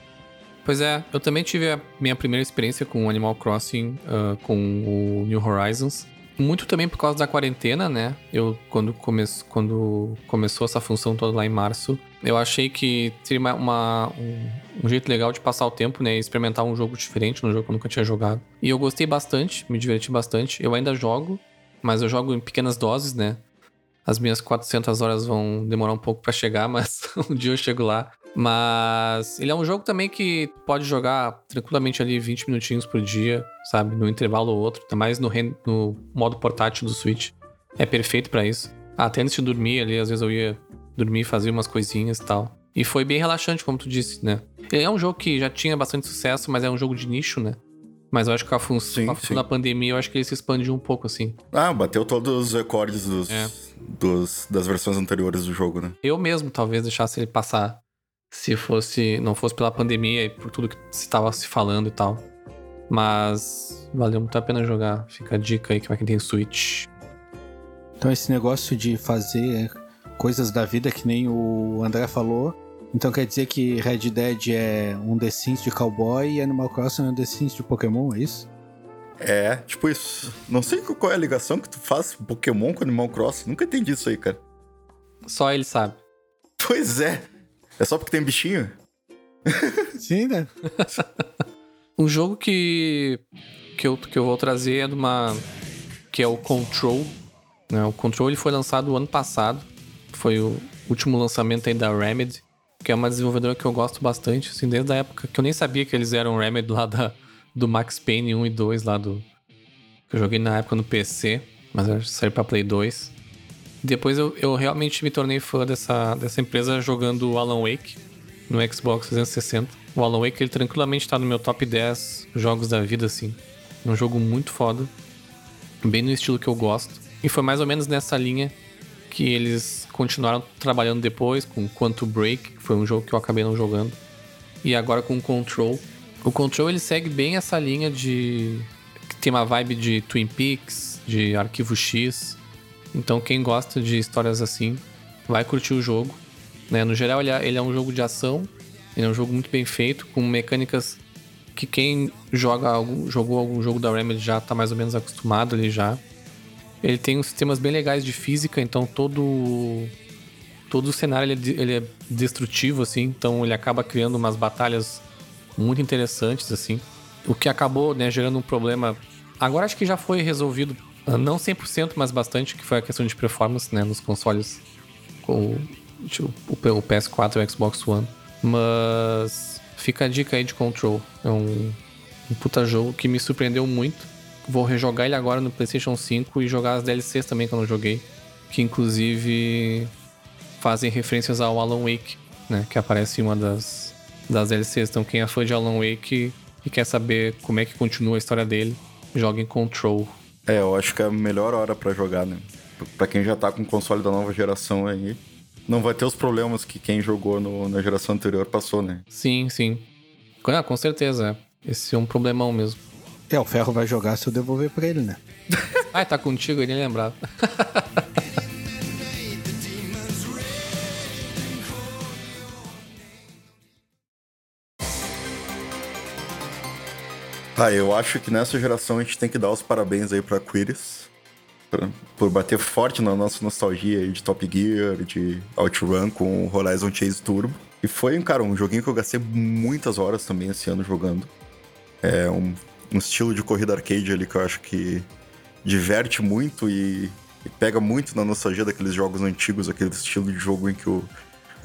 Pois é, eu também tive a minha primeira experiência com Animal Crossing, uh, com o New Horizons. Muito também por causa da quarentena, né? Eu, quando, come quando começou essa função toda lá em março, eu achei que seria uma, uma um, um, jeito legal de passar o tempo, né? Experimentar um jogo diferente, um jogo que eu nunca tinha jogado. E eu gostei bastante, me diverti bastante. Eu ainda jogo, mas eu jogo em pequenas doses, né? As minhas 400 horas vão demorar um pouco para chegar, mas um dia eu chego lá. Mas ele é um jogo também que pode jogar tranquilamente ali 20 minutinhos por dia, sabe? No intervalo ou outro, até mais no, no modo portátil do Switch. É perfeito para isso. Até antes de dormir ali, às vezes eu ia dormir, fazer umas coisinhas e tal. E foi bem relaxante, como tu disse, né? Ele é um jogo que já tinha bastante sucesso, mas é um jogo de nicho, né? Mas eu acho que a função, da pandemia, eu acho que ele se expandiu um pouco, assim.
Ah, bateu todos os recordes dos, é. dos, das versões anteriores do jogo, né?
Eu mesmo talvez deixasse ele passar se fosse não fosse pela pandemia e por tudo que estava se falando e tal. Mas valeu muito a pena jogar. Fica a dica aí que vai quem tem Switch.
Então esse negócio de fazer coisas da vida que nem o André falou, então quer dizer que Red Dead é um The Sims de cowboy e Animal Crossing é um The Sims de Pokémon, é isso?
É, tipo isso. Não sei qual é a ligação que tu faz Pokémon com Animal Crossing. Nunca entendi isso aí, cara.
Só ele sabe.
Pois é. É só porque tem bichinho?
Sim, né?
um jogo que, que, eu, que eu vou trazer é de uma. que é o Control. Né? O Control ele foi lançado ano passado. Foi o último lançamento aí da Remedy que é uma desenvolvedora que eu gosto bastante, assim, desde a época que eu nem sabia que eles eram Remedy lá da, do Max Payne 1 e 2 lá do... Que eu joguei na época no PC, mas saiu pra Play 2. Depois eu, eu realmente me tornei fã dessa, dessa empresa jogando o Alan Wake no Xbox 360. O Alan Wake ele tranquilamente tá no meu top 10 jogos da vida, assim. É um jogo muito foda, bem no estilo que eu gosto. E foi mais ou menos nessa linha que eles continuaram trabalhando depois com Quantum Break, que foi um jogo que eu acabei não jogando, e agora com Control. O Control ele segue bem essa linha de que tem uma vibe de Twin Peaks, de Arquivo X. Então quem gosta de histórias assim vai curtir o jogo. Né? No geral ele é, ele é um jogo de ação, ele é um jogo muito bem feito, com mecânicas que quem joga algum, jogou algum jogo da Remedy já está mais ou menos acostumado ali já. Ele tem uns sistemas bem legais de física, então todo todo o cenário ele é, ele é destrutivo assim, então ele acaba criando umas batalhas muito interessantes assim. O que acabou, né, gerando um problema. Agora acho que já foi resolvido, não 100%, mas bastante, que foi a questão de performance, né, nos consoles com o, PS4 e o Xbox One. Mas fica a dica aí de Control. É um, um puta jogo que me surpreendeu muito Vou rejogar ele agora no PlayStation 5 e jogar as DLCs também que eu não joguei. Que inclusive fazem referências ao Alan Wake, né? Que aparece em uma das, das DLCs. Então quem é fã de Alan Wake e quer saber como é que continua a história dele, joga em Control.
É, eu acho que é a melhor hora para jogar, né? Pra quem já tá com o console da nova geração aí, não vai ter os problemas que quem jogou no, na geração anterior passou, né?
Sim, sim. Ah, com certeza. Esse é um problemão mesmo.
É, o Ferro vai jogar se eu devolver pra ele, né?
ah, tá contigo, ele nem
Tá, eu acho que nessa geração a gente tem que dar os parabéns aí pra Quiris. por bater forte na nossa nostalgia de Top Gear, de OutRun com Horizon Chase Turbo. E foi, cara, um joguinho que eu gastei muitas horas também esse ano jogando. É um um estilo de corrida arcade ali que eu acho que diverte muito e, e pega muito na nostalgia daqueles jogos antigos, aquele estilo de jogo em que o,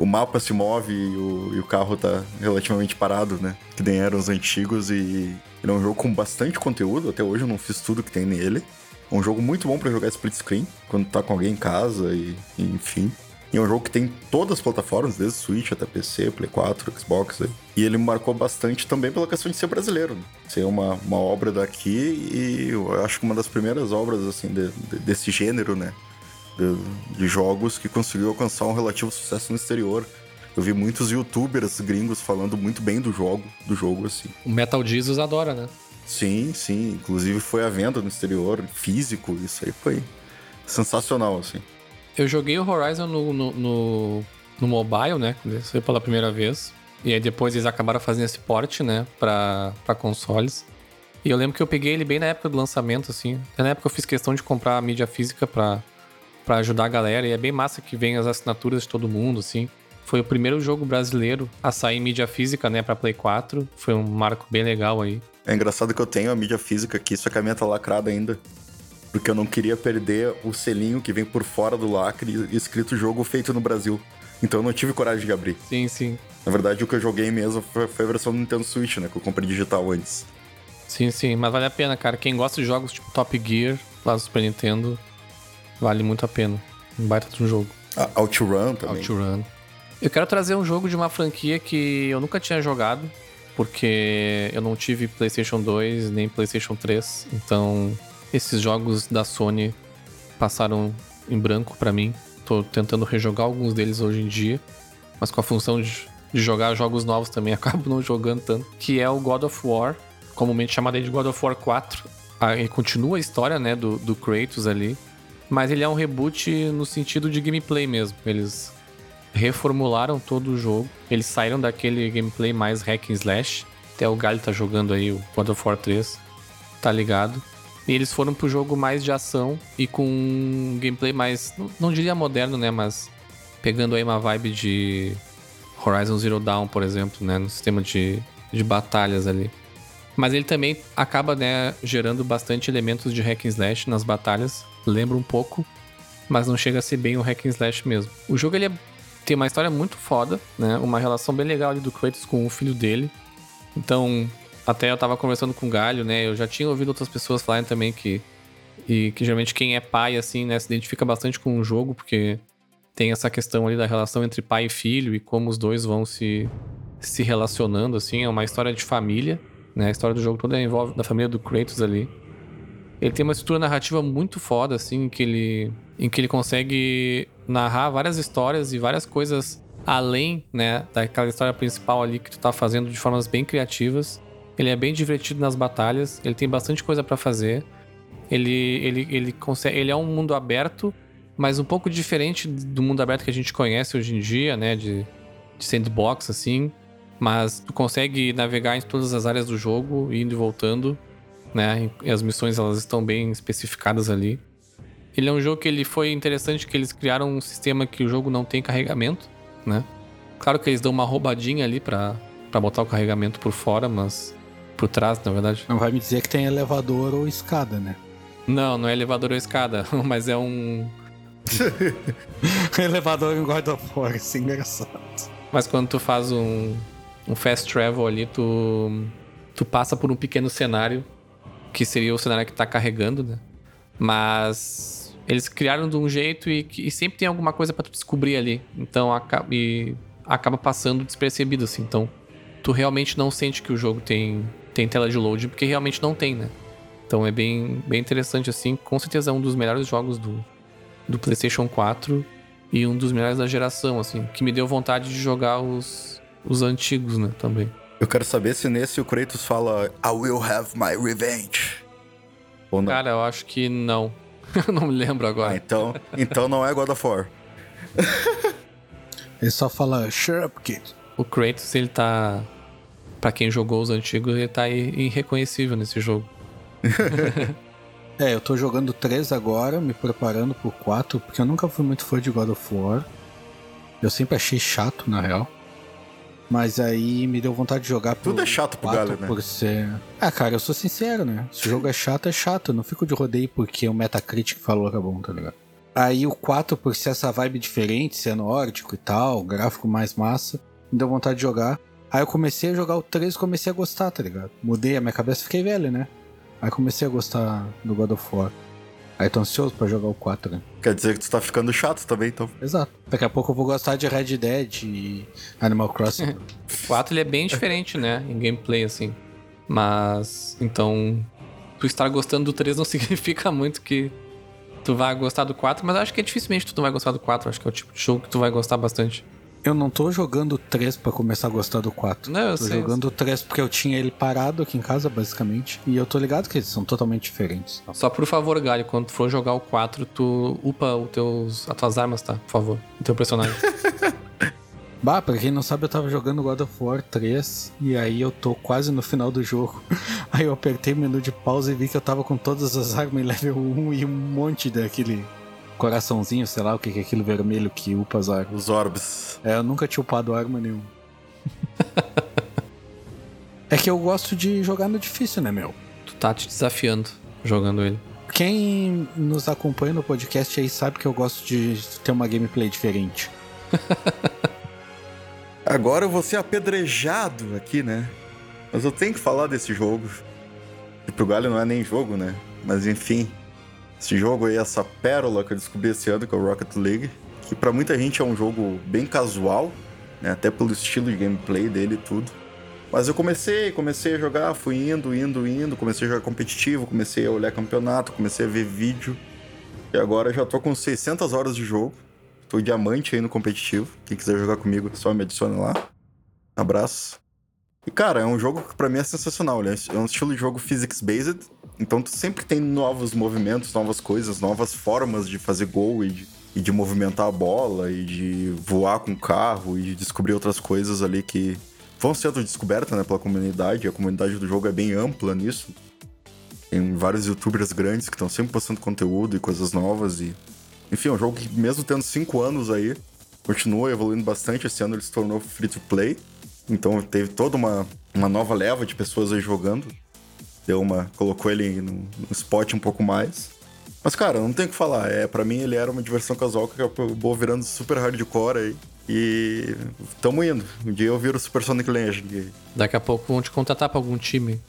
o mapa se move e o, e o, carro tá relativamente parado, né? Que nem eram os antigos e ele é um jogo com bastante conteúdo, até hoje eu não fiz tudo que tem nele. É um jogo muito bom para jogar split screen, quando tá com alguém em casa e, e enfim. E é um jogo que tem todas as plataformas, desde Switch até PC, Play 4, Xbox. E ele marcou bastante também pela questão de ser brasileiro. Né? Ser uma, uma obra daqui e eu acho que uma das primeiras obras assim de, de, desse gênero, né? De, de, jogos que conseguiu alcançar um relativo sucesso no exterior. Eu vi muitos youtubers gringos falando muito bem do jogo, do jogo assim.
O Metal Jesus adora, né?
Sim, sim. Inclusive foi à venda no exterior, físico. Isso aí foi sensacional, assim.
Eu joguei o Horizon no, no, no, no mobile, né? Foi pela primeira vez. E aí depois eles acabaram fazendo esse port, né? Pra, pra consoles. E eu lembro que eu peguei ele bem na época do lançamento, assim. Até na época eu fiz questão de comprar a mídia física pra, pra ajudar a galera. E é bem massa que vem as assinaturas de todo mundo, assim. Foi o primeiro jogo brasileiro a sair em mídia física, né, pra Play 4. Foi um marco bem legal aí.
É engraçado que eu tenho a mídia física aqui, só que a minha tá lacrada ainda porque eu não queria perder o selinho que vem por fora do lacre escrito jogo feito no Brasil. Então eu não tive coragem de abrir.
Sim, sim.
Na verdade, o que eu joguei mesmo foi, a versão do Nintendo Switch, né? Que eu comprei digital antes.
Sim, sim, mas vale a pena, cara. Quem gosta de jogos tipo Top Gear, lá do Super Nintendo, vale muito a pena. Um baita de um jogo.
OutRun também.
OutRun. Eu quero trazer um jogo de uma franquia que eu nunca tinha jogado, porque eu não tive PlayStation 2 nem PlayStation 3, então esses jogos da Sony passaram em branco para mim. Tô tentando rejogar alguns deles hoje em dia, mas com a função de, de jogar jogos novos também acabo não jogando tanto. Que é o God of War, comumente chamado de God of War 4. Ah, ele continua a história, né, do, do Kratos ali, mas ele é um reboot no sentido de gameplay mesmo. Eles reformularam todo o jogo. Eles saíram daquele gameplay mais hack and slash. Até o Galho tá jogando aí o God of War 3, tá ligado? E eles foram pro jogo mais de ação e com um gameplay mais, não, não diria moderno, né, mas pegando aí uma vibe de Horizon Zero Dawn, por exemplo, né, no sistema de, de batalhas ali. Mas ele também acaba, né, gerando bastante elementos de hack and slash nas batalhas, lembra um pouco, mas não chega a ser bem o hack and slash mesmo. O jogo ele é, tem uma história muito foda, né, uma relação bem legal ali do Kratos com o filho dele. Então, até eu tava conversando com o Galho, né? Eu já tinha ouvido outras pessoas falarem também que. E que geralmente quem é pai, assim, né, se identifica bastante com o jogo, porque tem essa questão ali da relação entre pai e filho e como os dois vão se, se relacionando, assim. É uma história de família, né? A história do jogo toda envolve da família do Kratos ali. Ele tem uma estrutura narrativa muito foda, assim, em que ele, em que ele consegue narrar várias histórias e várias coisas além, né, daquela história principal ali que tu tá fazendo de formas bem criativas. Ele é bem divertido nas batalhas, ele tem bastante coisa para fazer. Ele, ele, ele, consegue, ele é um mundo aberto, mas um pouco diferente do mundo aberto que a gente conhece hoje em dia, né? De, de sandbox, assim. Mas tu consegue navegar em todas as áreas do jogo, indo e voltando, né? E as missões elas estão bem especificadas ali. Ele é um jogo que ele foi interessante que eles criaram um sistema que o jogo não tem carregamento, né? Claro que eles dão uma roubadinha ali para botar o carregamento por fora, mas por trás, na verdade.
Não vai me dizer que tem elevador ou escada, né?
Não, não é elevador ou escada, mas é um.
elevador em God of War, isso é engraçado.
Mas quando tu faz um, um fast travel ali, tu, tu passa por um pequeno cenário, que seria o cenário que tá carregando, né? Mas eles criaram de um jeito e, e sempre tem alguma coisa para tu descobrir ali. Então acaba, e acaba passando despercebido, assim. Então tu realmente não sente que o jogo tem tem tela de load, porque realmente não tem, né? Então é bem, bem interessante assim. Com certeza é um dos melhores jogos do, do PlayStation 4 e um dos melhores da geração, assim, que me deu vontade de jogar os, os antigos, né, também.
Eu quero saber se nesse o Kratos fala I will have my revenge.
Ou não? Cara, eu acho que não. eu não me lembro agora. Ah,
então, então não é God of War.
ele só fala Shut up, kid.
O Kratos, ele tá para quem jogou os antigos, ele tá irreconhecível nesse jogo.
é, eu tô jogando 3 agora, me preparando pro 4, porque eu nunca fui muito fã de God of War. Eu sempre achei chato, na real. Mas aí me deu vontade de jogar por.
Tudo é chato pro Galho, né?
Por ser. Ah, cara, eu sou sincero, né? Se o jogo é chato, é chato. Eu não fico de rodeio porque o Metacritic falou que é bom, tá ligado? Aí o 4, por ser essa vibe diferente, ser nórdico e tal, gráfico mais massa, me deu vontade de jogar. Aí eu comecei a jogar o 3 e comecei a gostar, tá ligado? Mudei a minha cabeça, fiquei velho, né? Aí comecei a gostar do God of War. Aí tô ansioso pra jogar o 4, né?
Quer dizer que tu tá ficando chato também, então.
Exato. Daqui a pouco eu vou gostar de Red Dead e Animal Crossing.
O 4 ele é bem diferente, né? Em gameplay, assim. Mas. Então. Tu estar gostando do 3 não significa muito que tu vai gostar do 4, mas acho que é dificilmente tu não vai gostar do 4. Acho que é o tipo de jogo que tu vai gostar bastante.
Eu não tô jogando o 3 pra começar a gostar do 4.
Não, eu
tô
sei, eu
jogando o 3 porque eu tinha ele parado aqui em casa, basicamente. E eu tô ligado que eles são totalmente diferentes.
Só por favor, Galho, quando tu for jogar o 4, tu upa os teus, as tuas armas, tá? Por favor. O teu personagem.
Bah, pra quem não sabe, eu tava jogando God of War 3 e aí eu tô quase no final do jogo. Aí eu apertei o menu de pausa e vi que eu tava com todas as armas em level 1 e um monte daquele coraçãozinho, sei lá o que é aquilo vermelho que upa as armas.
Os orbs.
É, eu nunca tinha upado arma nenhuma. é que eu gosto de jogar no difícil, né, meu?
tu tá te desafiando jogando ele.
Quem nos acompanha no podcast aí sabe que eu gosto de ter uma gameplay diferente.
Agora eu vou ser apedrejado aqui, né? Mas eu tenho que falar desse jogo. E pro Galho não é nem jogo, né? Mas enfim. Esse jogo aí, essa pérola que eu descobri esse ano, que é o Rocket League. Que pra muita gente é um jogo bem casual, né? Até pelo estilo de gameplay dele e tudo. Mas eu comecei, comecei a jogar, fui indo, indo, indo. Comecei a jogar competitivo, comecei a olhar campeonato, comecei a ver vídeo. E agora já tô com 600 horas de jogo. Tô diamante aí no competitivo. Quem quiser jogar comigo, só me adicione lá. Abraço. E cara, é um jogo que pra mim é sensacional. Ele é um estilo de jogo physics-based. Então tu sempre tem novos movimentos, novas coisas, novas formas de fazer gol e de, e de movimentar a bola e de voar com o carro e de descobrir outras coisas ali que vão sendo descobertas né, pela comunidade. A comunidade do jogo é bem ampla nisso. Tem vários youtubers grandes que estão sempre postando conteúdo e coisas novas. E... Enfim, é um jogo que, mesmo tendo 5 anos aí, continua evoluindo bastante. Esse ano ele se tornou free to play. Então teve toda uma, uma nova leva de pessoas aí jogando. Deu uma. colocou ele no, no spot um pouco mais. Mas, cara, não tem o que falar. É, para mim ele era uma diversão casual que acabou virando super hardcore aí. E tamo indo. Um dia eu viro Super Sonic Legend.
Daqui a pouco vão te contratar pra algum time.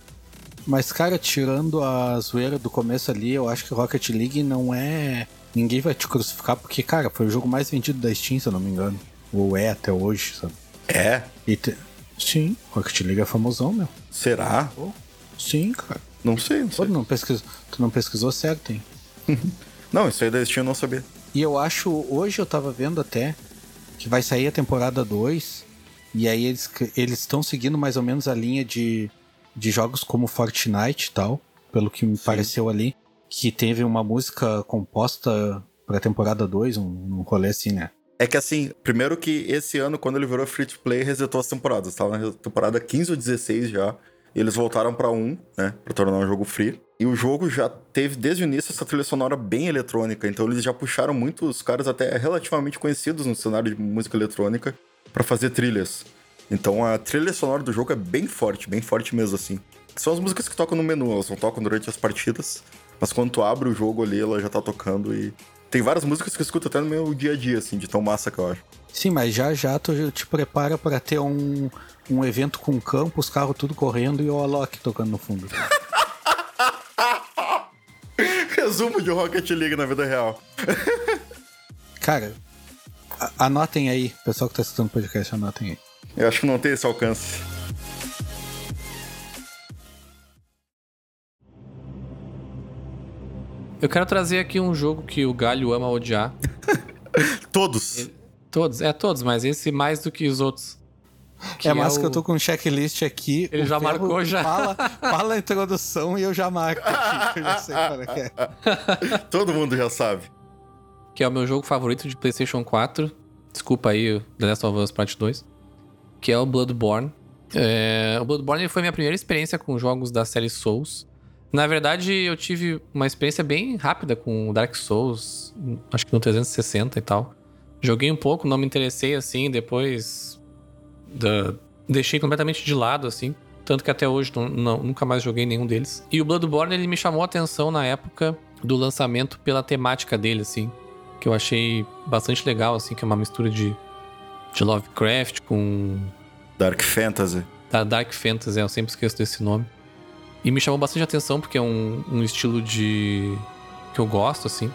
Mas, cara, tirando a zoeira do começo ali, eu acho que Rocket League não é. Ninguém vai te crucificar, porque, cara, foi o jogo mais vendido da Steam, se eu não me engano. Ou é até hoje, sabe?
É?
E te... Sim, Rocket League é famosão, meu.
Será?
Sim, cara.
Não sei, não sei.
não pesquis... Tu não pesquisou certo, hein?
Não, isso aí da Steam eu não sabia.
E eu acho, hoje eu tava vendo até que vai sair a temporada 2. E aí eles eles estão seguindo mais ou menos a linha de, de jogos como Fortnite e tal, pelo que me pareceu ali, que teve uma música composta pra temporada 2, um, um rolê assim, né?
É que assim, primeiro que esse ano, quando ele virou free to play, resetou as temporadas. Tava na temporada 15 ou 16 já. E eles voltaram pra 1, né? Pra tornar um jogo free. E o jogo já teve, desde o início, essa trilha sonora bem eletrônica. Então eles já puxaram muitos caras até relativamente conhecidos no cenário de música eletrônica pra fazer trilhas. Então a trilha sonora do jogo é bem forte, bem forte mesmo, assim. São as músicas que tocam no menu, elas não tocam durante as partidas. Mas quando tu abre o jogo ali, ela já tá tocando e. Tem várias músicas que eu escuto até no meu dia a dia, assim, de tão massa que eu acho.
Sim, mas já já tu te prepara pra ter um, um evento com campo, os carros tudo correndo e o Alok tocando no fundo.
Resumo de Rocket League na vida real.
Cara, anotem aí, pessoal que tá escutando o podcast, anotem aí.
Eu acho que não tem esse alcance.
Eu quero trazer aqui um jogo que o Galho ama odiar.
Todos.
Todos, é todos, mas esse mais do que os outros. Que
é massa
o-
que eu tô com um checklist aqui.
Ele já
Ferro
marcou, já.
Fala, fala a introdução e eu já marco aqui, que eu já sei qual é que é.
Todo mundo já sabe.
que é o meu jogo favorito de PlayStation 4. Desculpa aí, o The Last of Us Part 2. Que é o Bloodborne. É, o Bloodborne foi minha primeira experiência com jogos da série Souls. Na verdade, eu tive uma experiência bem rápida com Dark Souls, acho que no 360 e tal. Joguei um pouco, não me interessei assim, depois da, deixei completamente de lado, assim. Tanto que até hoje não, não, nunca mais joguei nenhum deles. E o Bloodborne, ele me chamou a atenção na época do lançamento pela temática dele, assim. Que eu achei bastante legal, assim, que é uma mistura de, de Lovecraft com.
Dark Fantasy.
Da Dark Fantasy, eu sempre esqueço desse nome. E me chamou bastante atenção porque é um, um estilo de. que eu gosto, assim.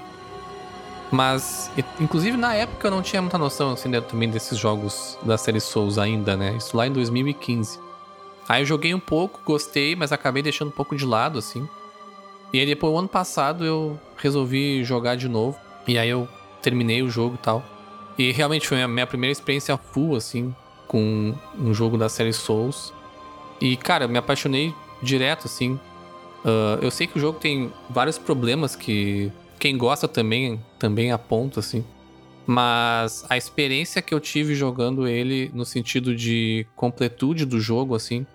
Mas, inclusive na época eu não tinha muita noção, assim, né, também desses jogos da série Souls ainda, né? Isso lá em 2015. Aí eu joguei um pouco, gostei, mas acabei deixando um pouco de lado, assim. E aí depois, o ano passado, eu resolvi jogar de novo. E aí eu terminei o jogo e tal. E realmente foi a minha primeira experiência full, assim, com um jogo da série Souls. E, cara, eu me apaixonei direto, assim. Uh, eu sei que o jogo tem vários problemas que quem gosta também, também aponta, assim. Mas a experiência que eu tive jogando ele, no sentido de completude do jogo, assim,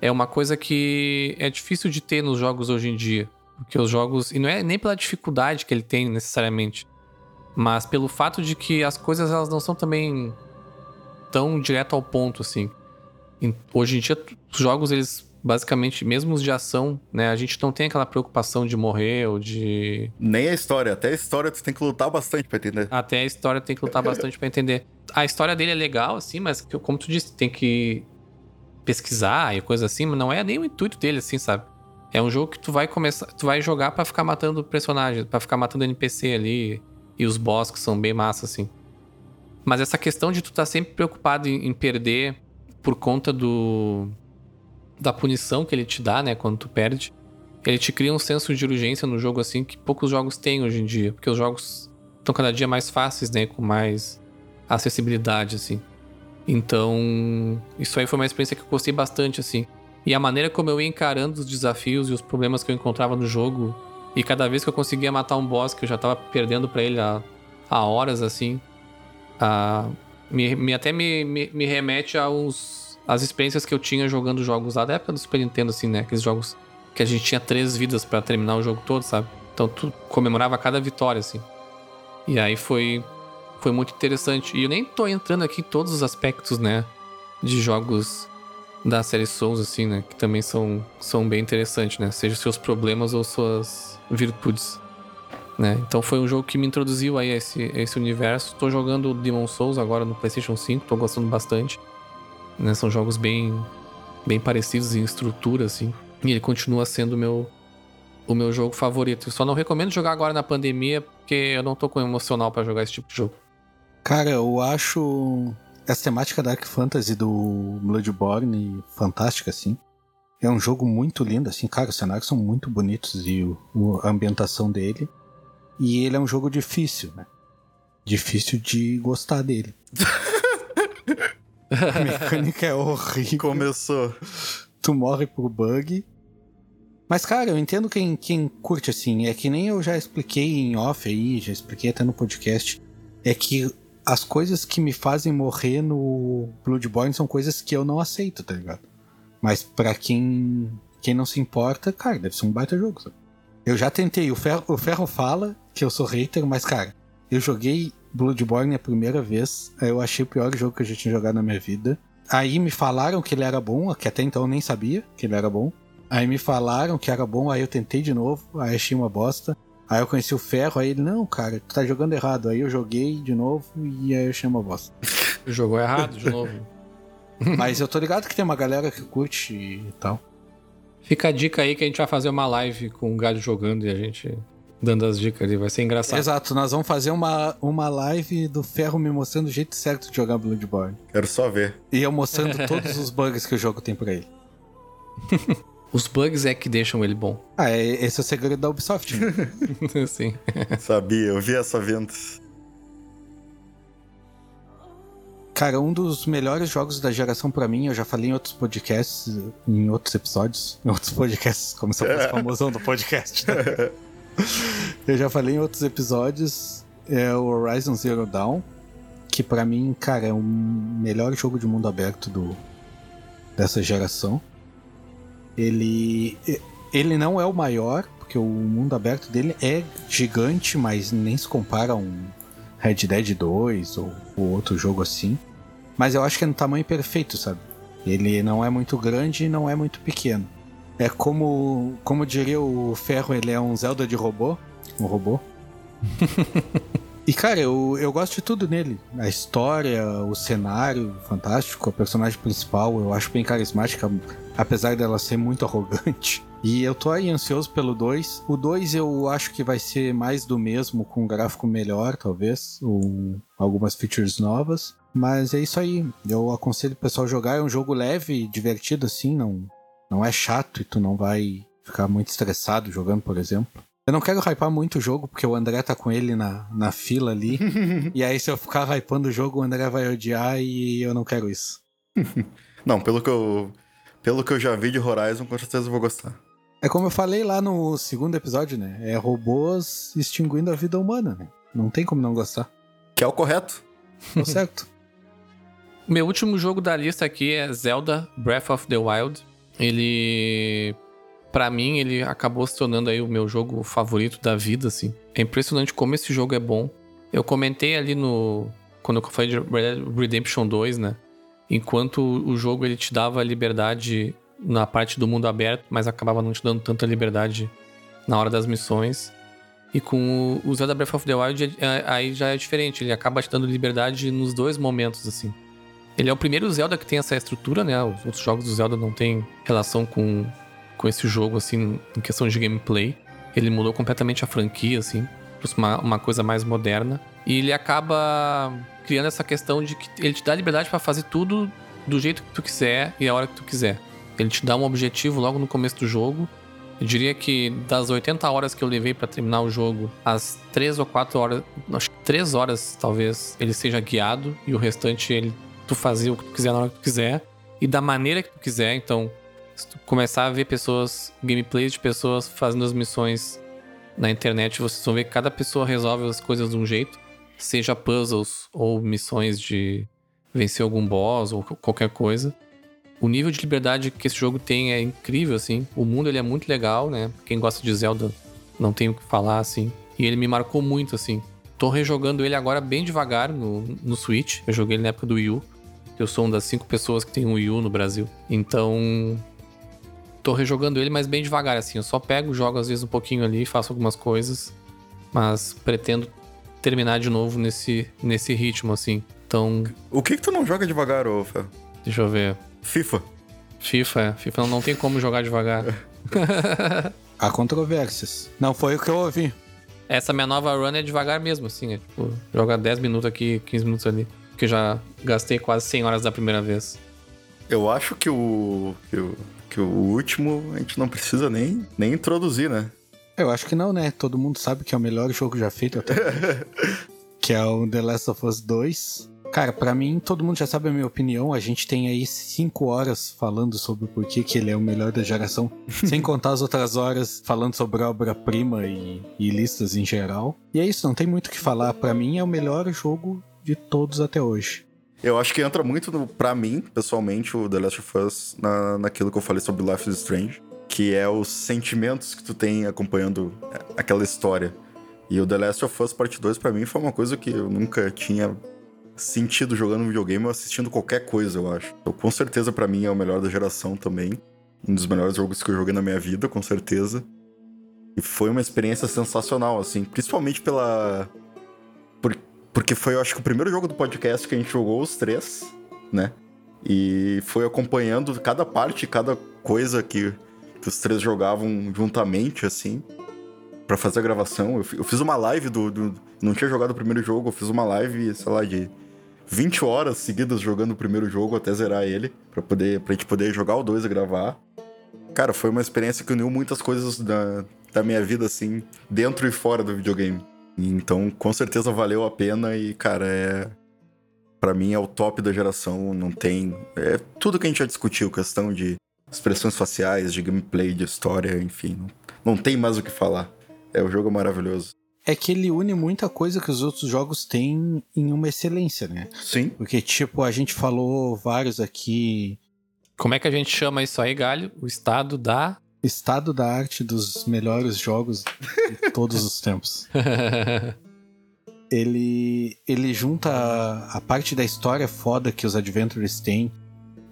é uma coisa que é difícil de ter nos jogos hoje em dia. Porque os jogos. E não é nem pela dificuldade que ele tem necessariamente. Mas pelo fato de que as coisas elas não são também tão direto ao ponto, assim. Hoje em dia, os jogos, eles basicamente, mesmo os de ação, né? A gente não tem aquela preocupação de morrer ou de.
Nem a história. Até a história tu tem que lutar bastante pra entender.
Até a história tem que lutar bastante pra entender. A história dele é legal, assim, mas como tu disse, tem que pesquisar e coisa assim, mas não é nem o intuito dele, assim, sabe? É um jogo que tu vai começar, tu vai jogar para ficar matando personagens, para ficar matando NPC ali e os boss que são bem massa assim. Mas essa questão de tu estar tá sempre preocupado em, em perder por conta do da punição que ele te dá, né, quando tu perde, ele te cria um senso de urgência no jogo assim que poucos jogos têm hoje em dia, porque os jogos estão cada dia mais fáceis, né, com mais acessibilidade assim. Então, isso aí foi uma experiência que eu gostei bastante assim. E a maneira como eu ia encarando os desafios e os problemas que eu encontrava no jogo, e cada vez que eu conseguia matar um boss que eu já tava perdendo para ele há, há, horas assim, a, me, me, até me, me, me remete a uns as experiências que eu tinha jogando jogos lá da época do Super Nintendo, assim, né? Aqueles jogos que a gente tinha três vidas para terminar o jogo todo, sabe? Então tu comemorava cada vitória, assim. E aí foi, foi muito interessante. E eu nem tô entrando aqui em todos os aspectos, né? De jogos da série Souls, assim, né? Que também são, são bem interessantes, né? Seja seus problemas ou suas virtudes. Né? Então foi um jogo que me introduziu aí a esse, a esse universo. Tô jogando Demon Souls agora no PlayStation 5, tô gostando bastante. Né? São jogos bem, bem parecidos em estrutura, assim. E ele continua sendo o meu, o meu jogo favorito. Eu só não recomendo jogar agora na pandemia, porque eu não tô com emocional para jogar esse tipo de jogo.
Cara, eu acho essa temática Dark Fantasy do Bloodborne fantástica, assim. É um jogo muito lindo, assim, cara, os cenários são muito bonitos e o, a ambientação dele. E ele é um jogo difícil, né? Difícil de gostar dele. A mecânica é horrível.
Começou.
Tu morre por bug. Mas, cara, eu entendo quem, quem curte assim. É que nem eu já expliquei em off aí, já expliquei até no podcast. É que as coisas que me fazem morrer no Bloodborne são coisas que eu não aceito, tá ligado? Mas para quem, quem não se importa, cara, deve ser um baita jogo. Sabe? Eu já tentei. O Ferro, o Ferro fala que eu sou hater, mas, cara, eu joguei Bloodborne a primeira vez. Eu achei o pior jogo que eu já tinha jogado na minha vida. Aí me falaram que ele era bom, que até então eu nem sabia que ele era bom. Aí me falaram que era bom, aí eu tentei de novo, aí achei uma bosta. Aí eu conheci o Ferro, aí ele, não, cara, tu tá jogando errado. Aí eu joguei de novo e aí eu achei uma bosta.
Jogou errado de novo.
Mas eu tô ligado que tem uma galera que curte e tal.
Fica a dica aí que a gente vai fazer uma live com o Galho jogando e a gente dando as dicas ali, vai ser engraçado.
Exato, nós vamos fazer uma, uma live do Ferro me mostrando o jeito certo de jogar Bloodborne.
Quero só ver.
E eu mostrando todos os bugs que o jogo tem por aí.
Os bugs é que deixam ele bom.
Ah, é, esse é o segredo da Ubisoft. Né?
Sim.
Sabia, eu vi essa venda.
Cara, um dos melhores jogos da geração para mim, eu já falei em outros podcasts, em outros episódios, em outros podcasts, como se eu fosse famosão do podcast. Né? eu já falei em outros episódios, é o Horizon Zero Dawn, que para mim, cara, é o melhor jogo de mundo aberto do dessa geração. Ele ele não é o maior, porque o mundo aberto dele é gigante, mas nem se compara a um Red Dead 2 ou, ou outro jogo assim. Mas eu acho que é no tamanho perfeito, sabe? Ele não é muito grande e não é muito pequeno. É como, como diria o Ferro, ele é um Zelda de robô. Um robô. e cara, eu, eu gosto de tudo nele. A história, o cenário, fantástico. A personagem principal, eu acho bem carismática, apesar dela ser muito arrogante. E eu tô aí ansioso pelo 2. O 2 eu acho que vai ser mais do mesmo, com um gráfico melhor, talvez, ou algumas features novas. Mas é isso aí. Eu aconselho o pessoal jogar. É um jogo leve, divertido assim, não, não é chato e tu não vai ficar muito estressado jogando, por exemplo. Eu não quero hypar muito o jogo, porque o André tá com ele na, na fila ali. e aí, se eu ficar hypando o jogo, o André vai odiar e eu não quero isso.
não, pelo que eu. Pelo que eu já vi de Horizon, com certeza eu vou gostar.
É como eu falei lá no segundo episódio, né? É robôs extinguindo a vida humana, né? Não tem como não gostar.
Que é o correto.
Tá certo.
Meu último jogo da lista aqui é Zelda Breath of the Wild. Ele para mim ele acabou se tornando aí o meu jogo favorito da vida, assim. É impressionante como esse jogo é bom. Eu comentei ali no quando eu falei de Redemption 2, né? Enquanto o jogo ele te dava liberdade na parte do mundo aberto, mas acabava não te dando tanta liberdade na hora das missões. E com o Zelda Breath of the Wild, é, aí já é diferente. Ele acaba te dando liberdade nos dois momentos, assim. Ele é o primeiro Zelda que tem essa estrutura, né? Os outros jogos do Zelda não tem relação com, com esse jogo, assim, em questão de gameplay. Ele mudou completamente a franquia, assim, uma, uma coisa mais moderna. E ele acaba criando essa questão de que ele te dá liberdade para fazer tudo do jeito que tu quiser e a hora que tu quiser. Ele te dá um objetivo logo no começo do jogo. Eu diria que das 80 horas que eu levei para terminar o jogo, as 3 ou 4 horas, acho que 3 horas talvez ele seja guiado e o restante ele tu fazer o que tu quiser na hora que tu quiser e da maneira que tu quiser. Então, se tu começar a ver pessoas, gameplays de pessoas fazendo as missões na internet, vocês vão ver que cada pessoa resolve as coisas de um jeito, seja puzzles ou missões de vencer algum boss ou qualquer coisa. O nível de liberdade que esse jogo tem é incrível, assim. O mundo ele é muito legal, né? Quem gosta de Zelda não tem o que falar, assim. E ele me marcou muito, assim. Tô rejogando ele agora bem devagar no, no Switch. Eu joguei ele na época do Wii U. Eu sou uma das cinco pessoas que tem um Wii U no Brasil. Então. Tô rejogando ele, mas bem devagar, assim. Eu só pego, jogo às vezes um pouquinho ali, faço algumas coisas. Mas pretendo terminar de novo nesse, nesse ritmo, assim. Então.
O que, que tu não joga devagar, ô Fel?
Deixa eu ver.
FIFA.
FIFA, é. FIFA não tem como jogar devagar.
Há controvérsias. Não foi o que eu ouvi.
Essa minha nova run é devagar mesmo, assim. É, tipo, joga 10 minutos aqui, 15 minutos ali. Porque eu já gastei quase 100 horas da primeira vez.
Eu acho que o, que o, que o último a gente não precisa nem, nem introduzir, né?
Eu acho que não, né? Todo mundo sabe que é o melhor jogo já feito até. que é o The Last of Us 2. Cara, para mim, todo mundo já sabe a minha opinião. A gente tem aí cinco horas falando sobre por que, que ele é o melhor da geração. sem contar as outras horas falando sobre obra-prima e, e, listas em geral. E é isso, não tem muito o que falar. para mim, é o melhor jogo de todos até hoje.
Eu acho que entra muito, no, pra mim, pessoalmente, o The Last of Us, na, naquilo que eu falei sobre Life is Strange. Que é os sentimentos que tu tem acompanhando aquela história. E o The Last of Us Part 2, para mim, foi uma coisa que eu nunca tinha sentido jogando videogame ou assistindo qualquer coisa, eu acho. Então, com certeza, para mim, é o melhor da geração também. Um dos melhores jogos que eu joguei na minha vida, com certeza. E foi uma experiência sensacional, assim. Principalmente pela. Por... Porque foi, eu acho que, o primeiro jogo do podcast que a gente jogou os três, né? E foi acompanhando cada parte, cada coisa que, que os três jogavam juntamente, assim para fazer a gravação. Eu, eu, fiz uma live do, do, Não tinha jogado o primeiro jogo, eu fiz uma live, sei lá, de 20 horas seguidas jogando o primeiro jogo até zerar ele, para poder pra gente poder jogar o 2 e gravar. Cara, foi uma experiência que uniu muitas coisas da, da minha vida, assim, dentro e fora do videogame. Então, com certeza valeu a pena e, cara, é. Pra mim é o top da geração, não tem. É tudo que a gente já discutiu, questão de expressões faciais, de gameplay, de história, enfim. Não, não tem mais o que falar. É, o jogo é maravilhoso.
É que ele une muita coisa que os outros jogos têm em uma excelência, né?
Sim.
Porque, tipo, a gente falou vários aqui.
Como é que a gente chama isso aí, Galho? O estado da.
Estado da arte dos melhores jogos de todos os tempos. ele, ele junta a, a parte da história foda que os Adventures têm,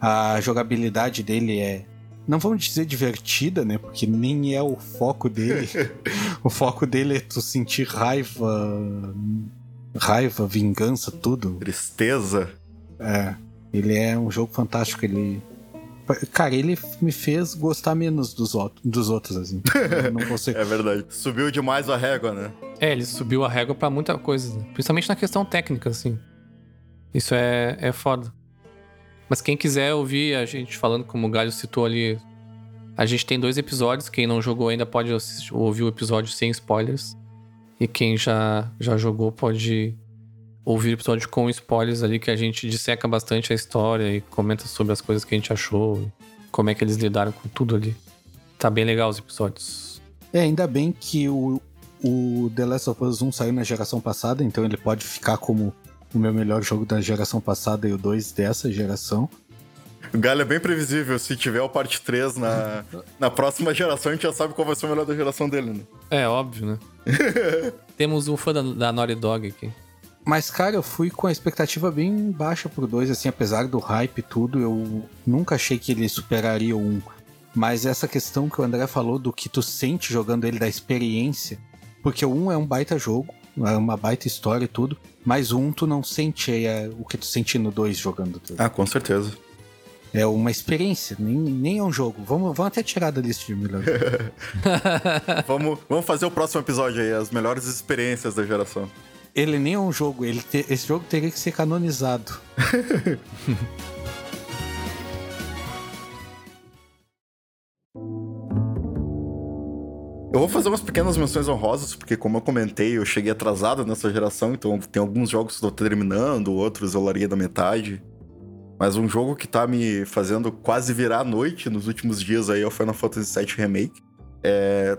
A jogabilidade dele é. Não vamos dizer divertida, né? Porque nem é o foco dele. o foco dele é tu sentir raiva. Raiva, vingança, tudo.
Tristeza.
É. Ele é um jogo fantástico. Ele. Cara, ele me fez gostar menos dos, dos outros, assim. Eu não consigo.
é verdade. Subiu demais a régua, né?
É, ele subiu a régua pra muita coisa. né? Principalmente na questão técnica, assim. Isso é, é foda. Mas quem quiser ouvir a gente falando, como o Galho citou ali, a gente tem dois episódios. Quem não jogou ainda pode assistir- ouvir o episódio sem spoilers. E quem já, já jogou pode ouvir o episódio com spoilers ali, que a gente disseca bastante a história e comenta sobre as coisas que a gente achou, e como é que eles lidaram com tudo ali. Tá bem legal os episódios.
É, ainda bem que o, o The Last of Us 1 saiu na geração passada, então ele pode ficar como o meu melhor jogo da geração passada e o 2 dessa geração.
O Galho é bem previsível. Se tiver o parte 3 na, na próxima geração, a gente já sabe qual vai ser o melhor da geração dele, né?
É, óbvio, né? Temos um fã da, da Naughty Dog aqui.
Mas, cara, eu fui com a expectativa bem baixa pro 2, assim, apesar do hype e tudo, eu nunca achei que ele superaria o 1. Mas essa questão que o André falou do que tu sente jogando ele, da experiência, porque o 1 é um baita jogo, é uma baita história e tudo, mas o 1 tu não sente é, o que tu sente no 2 jogando tudo.
Ah, com certeza.
É uma experiência, nem, nem é um jogo. Vamos, vamos até tirar da lista de melhor.
vamos, vamos fazer o próximo episódio aí, as melhores experiências da geração.
Ele nem é um jogo, ele te- esse jogo teria que ser canonizado.
Eu vou fazer umas pequenas menções honrosas, porque como eu comentei, eu cheguei atrasado nessa geração, então tem alguns jogos que eu tô terminando, outros eu larguei da metade. Mas um jogo que tá me fazendo quase virar a noite nos últimos dias aí é o Final Fantasy VII Remake. É,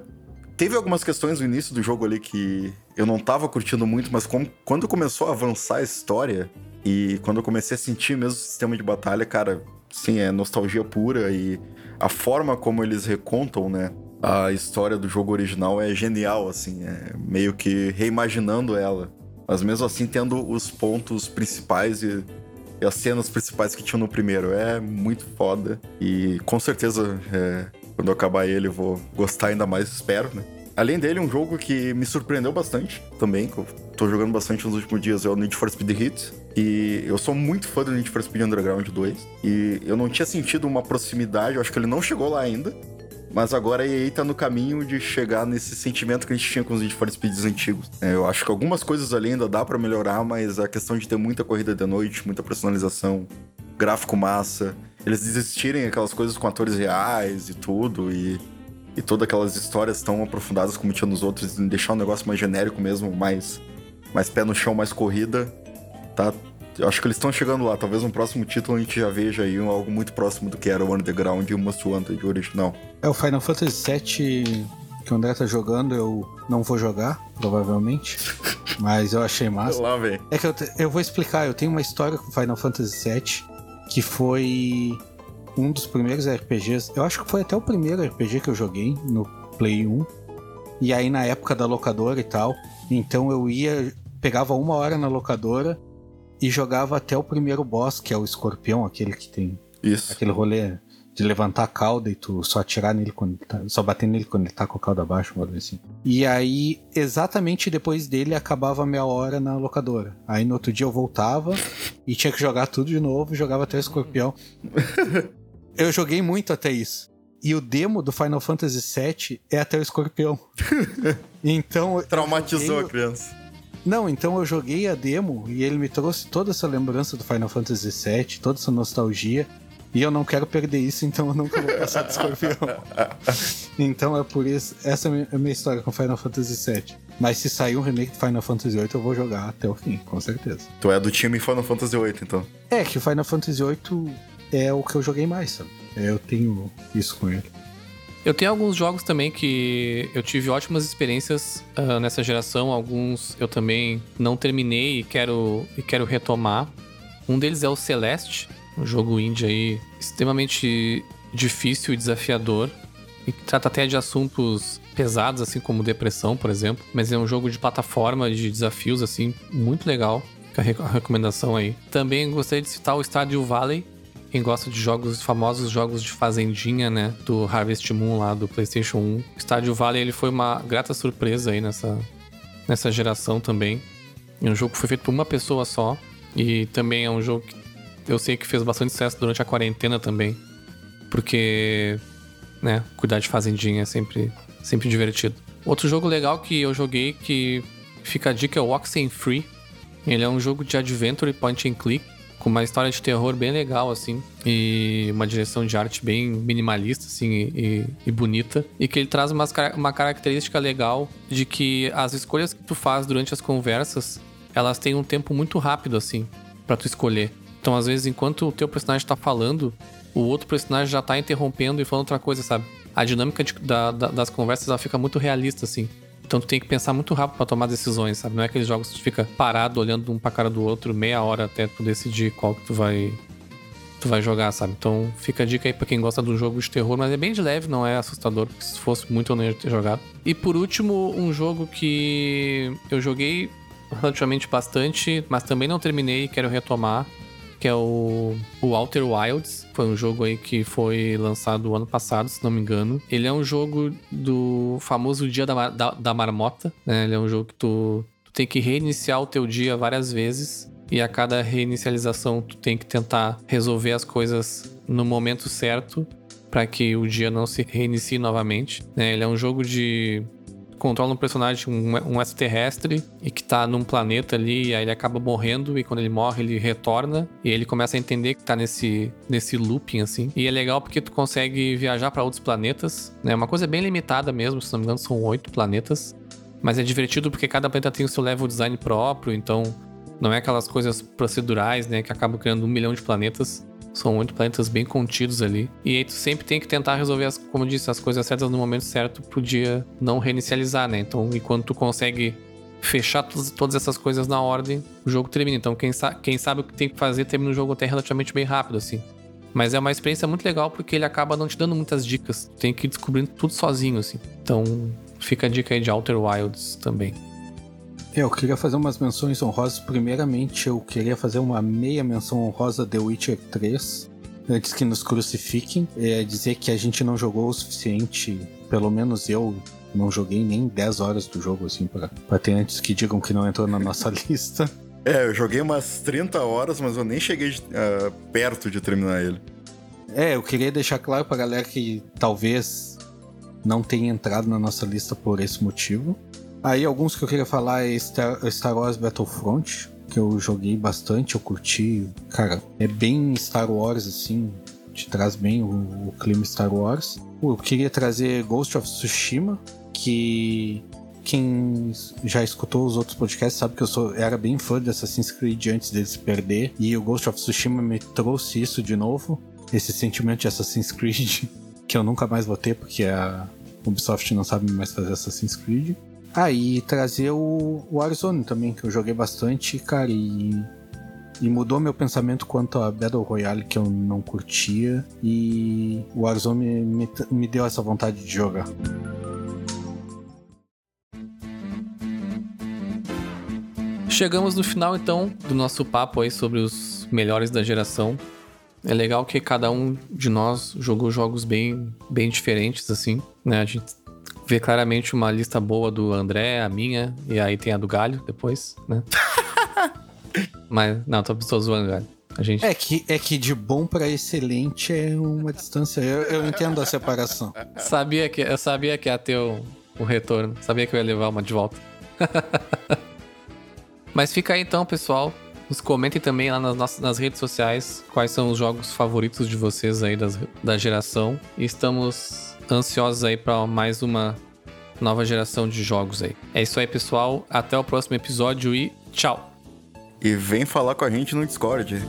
Teve algumas questões no início do jogo ali que eu não tava curtindo muito, mas como- quando começou a avançar a história e quando eu comecei a sentir mesmo o sistema de batalha, cara, sim, é nostalgia pura e a forma como eles recontam, né, a história do jogo original é genial, assim, é meio que reimaginando ela. Mas mesmo assim tendo os pontos principais e, e as cenas principais que tinham no primeiro. É muito foda. E com certeza, é, quando eu acabar ele, vou gostar ainda mais, espero, né? Além dele, um jogo que me surpreendeu bastante também, que eu tô jogando bastante nos últimos dias, é o Need for Speed Hit. E eu sou muito fã do Need for Speed Underground 2. E eu não tinha sentido uma proximidade, eu acho que ele não chegou lá ainda. Mas agora a EA tá no caminho de chegar nesse sentimento que a gente tinha com os Need for Speeds antigos. É, eu acho que algumas coisas ali ainda dá pra melhorar, mas a questão de ter muita corrida de noite, muita personalização, gráfico massa, eles desistirem aquelas coisas com atores reais e tudo, e, e todas aquelas histórias tão aprofundadas como tinha nos outros, e deixar um negócio mais genérico mesmo, mais, mais pé no chão, mais corrida, tá? Eu acho que eles estão chegando lá. Talvez no próximo título a gente já veja aí algo muito próximo do que era o Underground e o Most Wanted original.
É o Final Fantasy VII que o André tá jogando, eu não vou jogar, provavelmente. mas eu achei massa.
Lá.
É que eu, te- eu vou explicar, eu tenho uma história com Final Fantasy VII que foi um dos primeiros RPGs. Eu acho que foi até o primeiro RPG que eu joguei no Play 1. E aí na época da locadora e tal. Então eu ia, pegava uma hora na locadora e jogava até o primeiro boss, que é o escorpião, aquele que tem
Isso.
aquele rolê de levantar a cauda e tu só atirar nele quando ele tá, só bater nele quando ele tá com a cauda abaixo, uma assim. E aí, exatamente depois dele, acabava a meia hora na locadora. Aí no outro dia eu voltava e tinha que jogar tudo de novo, e jogava até o escorpião. eu joguei muito até isso. E o demo do Final Fantasy VII é até o escorpião. então.
Traumatizou
joguei-
a criança.
não, então eu joguei a demo e ele me trouxe toda essa lembrança do Final Fantasy VII, toda essa nostalgia. E eu não quero perder isso, então eu nunca vou passar do escorpião. então é por isso. Essa é a minha- história com Final Fantasy VII. Mas se sair um remake do Final Fantasy VIII, eu vou jogar até o fim, com certeza.
Tu é do time Final Fantasy VIII, então.
É que o Final Fantasy VIII é o que eu joguei mais, sabe? É, Eu tenho isso com ele.
Eu tenho alguns jogos também que eu tive ótimas experiências ah, nessa geração. Alguns eu também não terminei e quero, e quero retomar. Um deles é o Celeste, um jogo indie aí extremamente difícil e desafiador. E que trata até de assuntos pesados, assim como depressão, por exemplo. Mas é um jogo de plataforma, de desafios, assim, muito legal. Fica a re- a recomendação aí. Também gostaria de citar o Stardew Valley, quem gosta de jogos, famosos jogos de fazendinha, né? Do Harvest Moon lá do PlayStation 1. Stardew Valley ele foi uma grata surpresa aí nessa, nessa geração também. É um jogo que foi feito por uma pessoa só. E também é um jogo que eu sei que fez bastante sucesso durante a quarentena também. Porque, né, cuidar de fazendinha é sempre, sempre divertido. Outro jogo legal que eu joguei que fica a dica é o Oxenfree. Ele é um jogo de adventure point and click com uma história de terror bem legal, assim, e uma direção de arte bem minimalista, assim, e, e bonita. E que ele traz uma característica legal de que as escolhas que tu faz durante as conversas, elas têm um tempo muito rápido, assim, para tu escolher. Então, às vezes, enquanto o teu personagem tá falando, o outro personagem já tá interrompendo e falando outra coisa, sabe? A dinâmica de, da, da, das conversas, ela fica muito realista, assim. Então tu tem que pensar muito rápido para tomar decisões, sabe? Não é aqueles jogos que tu fica parado olhando um pra cara do outro meia hora até tu decidir qual que tu vai tu vai jogar, sabe? Então fica a dica aí pra quem gosta de um jogo de terror, mas é bem de leve, não é assustador, porque se fosse muito eu não ia ter jogado. E por último, um jogo que eu joguei relativamente bastante, mas também não terminei e quero retomar, que é o, o Outer Wilds. Foi um jogo aí que foi lançado ano passado, se não me engano. Ele é um jogo do famoso Dia da, da, da Marmota, né? Ele é um jogo que tu, tu tem que reiniciar o teu dia várias vezes. E a cada reinicialização tu tem que tentar resolver as coisas no momento certo para que o dia não se reinicie novamente. Né? Ele é um jogo de controla um personagem, um, um extraterrestre, e que tá num planeta ali, e aí ele acaba morrendo, e quando ele morre, ele retorna, e ele começa a entender que tá nesse, nesse looping, assim. E é legal porque tu consegue viajar para outros planetas, né? Uma coisa bem limitada mesmo, se não me engano, são oito planetas. Mas é divertido porque cada planeta tem o seu level design próprio, então não é aquelas coisas procedurais, né, que acabam criando um milhão de planetas. São oito planetas bem contidos ali. E aí tu sempre tem que tentar resolver, as, como eu disse, as coisas certas no momento certo pro dia não reinicializar, né? Então, enquanto tu consegue fechar todas, essas coisas na ordem, o jogo termina. Então, quem, sa quem sabe o que tem que fazer, termina o jogo até relativamente bem rápido, assim. Mas é uma experiência muito legal porque ele acaba não te dando muitas dicas. Tem que ir descobrindo tudo sozinho, assim. Então, fica a dica aí de Outer Wilds também.
É, eu queria fazer umas menções honrosas. Primeiramente, eu queria fazer uma meia menção honrosa The Witcher 3. Antes que nos crucifiquem, é dizer que a gente não jogou o suficiente, pelo menos eu não joguei nem 10 horas do jogo, assim, pra, pra ter antes que digam que não entrou na nossa lista.
É, eu joguei umas 30 horas, mas eu nem cheguei uh, perto de terminar ele.
É, eu queria deixar claro pra galera que talvez não tenha entrado na nossa lista por esse motivo. Aí alguns que eu queria falar é Star, Wars Battlefront, que eu joguei bastante, eu curti. Cara, é bem Star Wars assim, te traz bem o, o clima Star Wars. Eu queria trazer Ghost of Tsushima, que quem já escutou os outros podcasts sabe que eu sou, era bem fã de Assassin's Creed antes dele se perder. E o Ghost of Tsushima me trouxe isso de novo. Esse sentimento de Assassin's Creed que eu nunca mais vou ter, porque a Ubisoft não sabe mais fazer Assassin's Creed. Ah, e trazer o Warzone também, que eu joguei bastante, cara, e, e mudou meu pensamento quanto a Battle Royale, que eu não curtia, e o Warzone me, me, me deu essa vontade de jogar.
Chegamos no final então do nosso papo aí sobre os melhores da geração. É legal que cada um de nós jogou jogos bem, bem diferentes, assim, né? A gente vê claramente uma lista boa do André, a minha, e aí tem a do Galho depois, né? Mas, não, tô, tô zoando, Galho. A gente...
é, que, é que de bom para excelente é uma distância. Eu, eu entendo a separação.
sabia que, eu sabia que ia ter o, o retorno. Sabia que eu ia levar uma de volta. Mas fica aí então, pessoal. Nos comentem também lá nas, nossas, nas redes sociais quais são os jogos favoritos de vocês aí das, da geração. E estamos ansiosos aí para mais uma nova geração de jogos aí. É isso aí, pessoal. Até o próximo episódio e tchau.
E vem falar com a gente no Discord.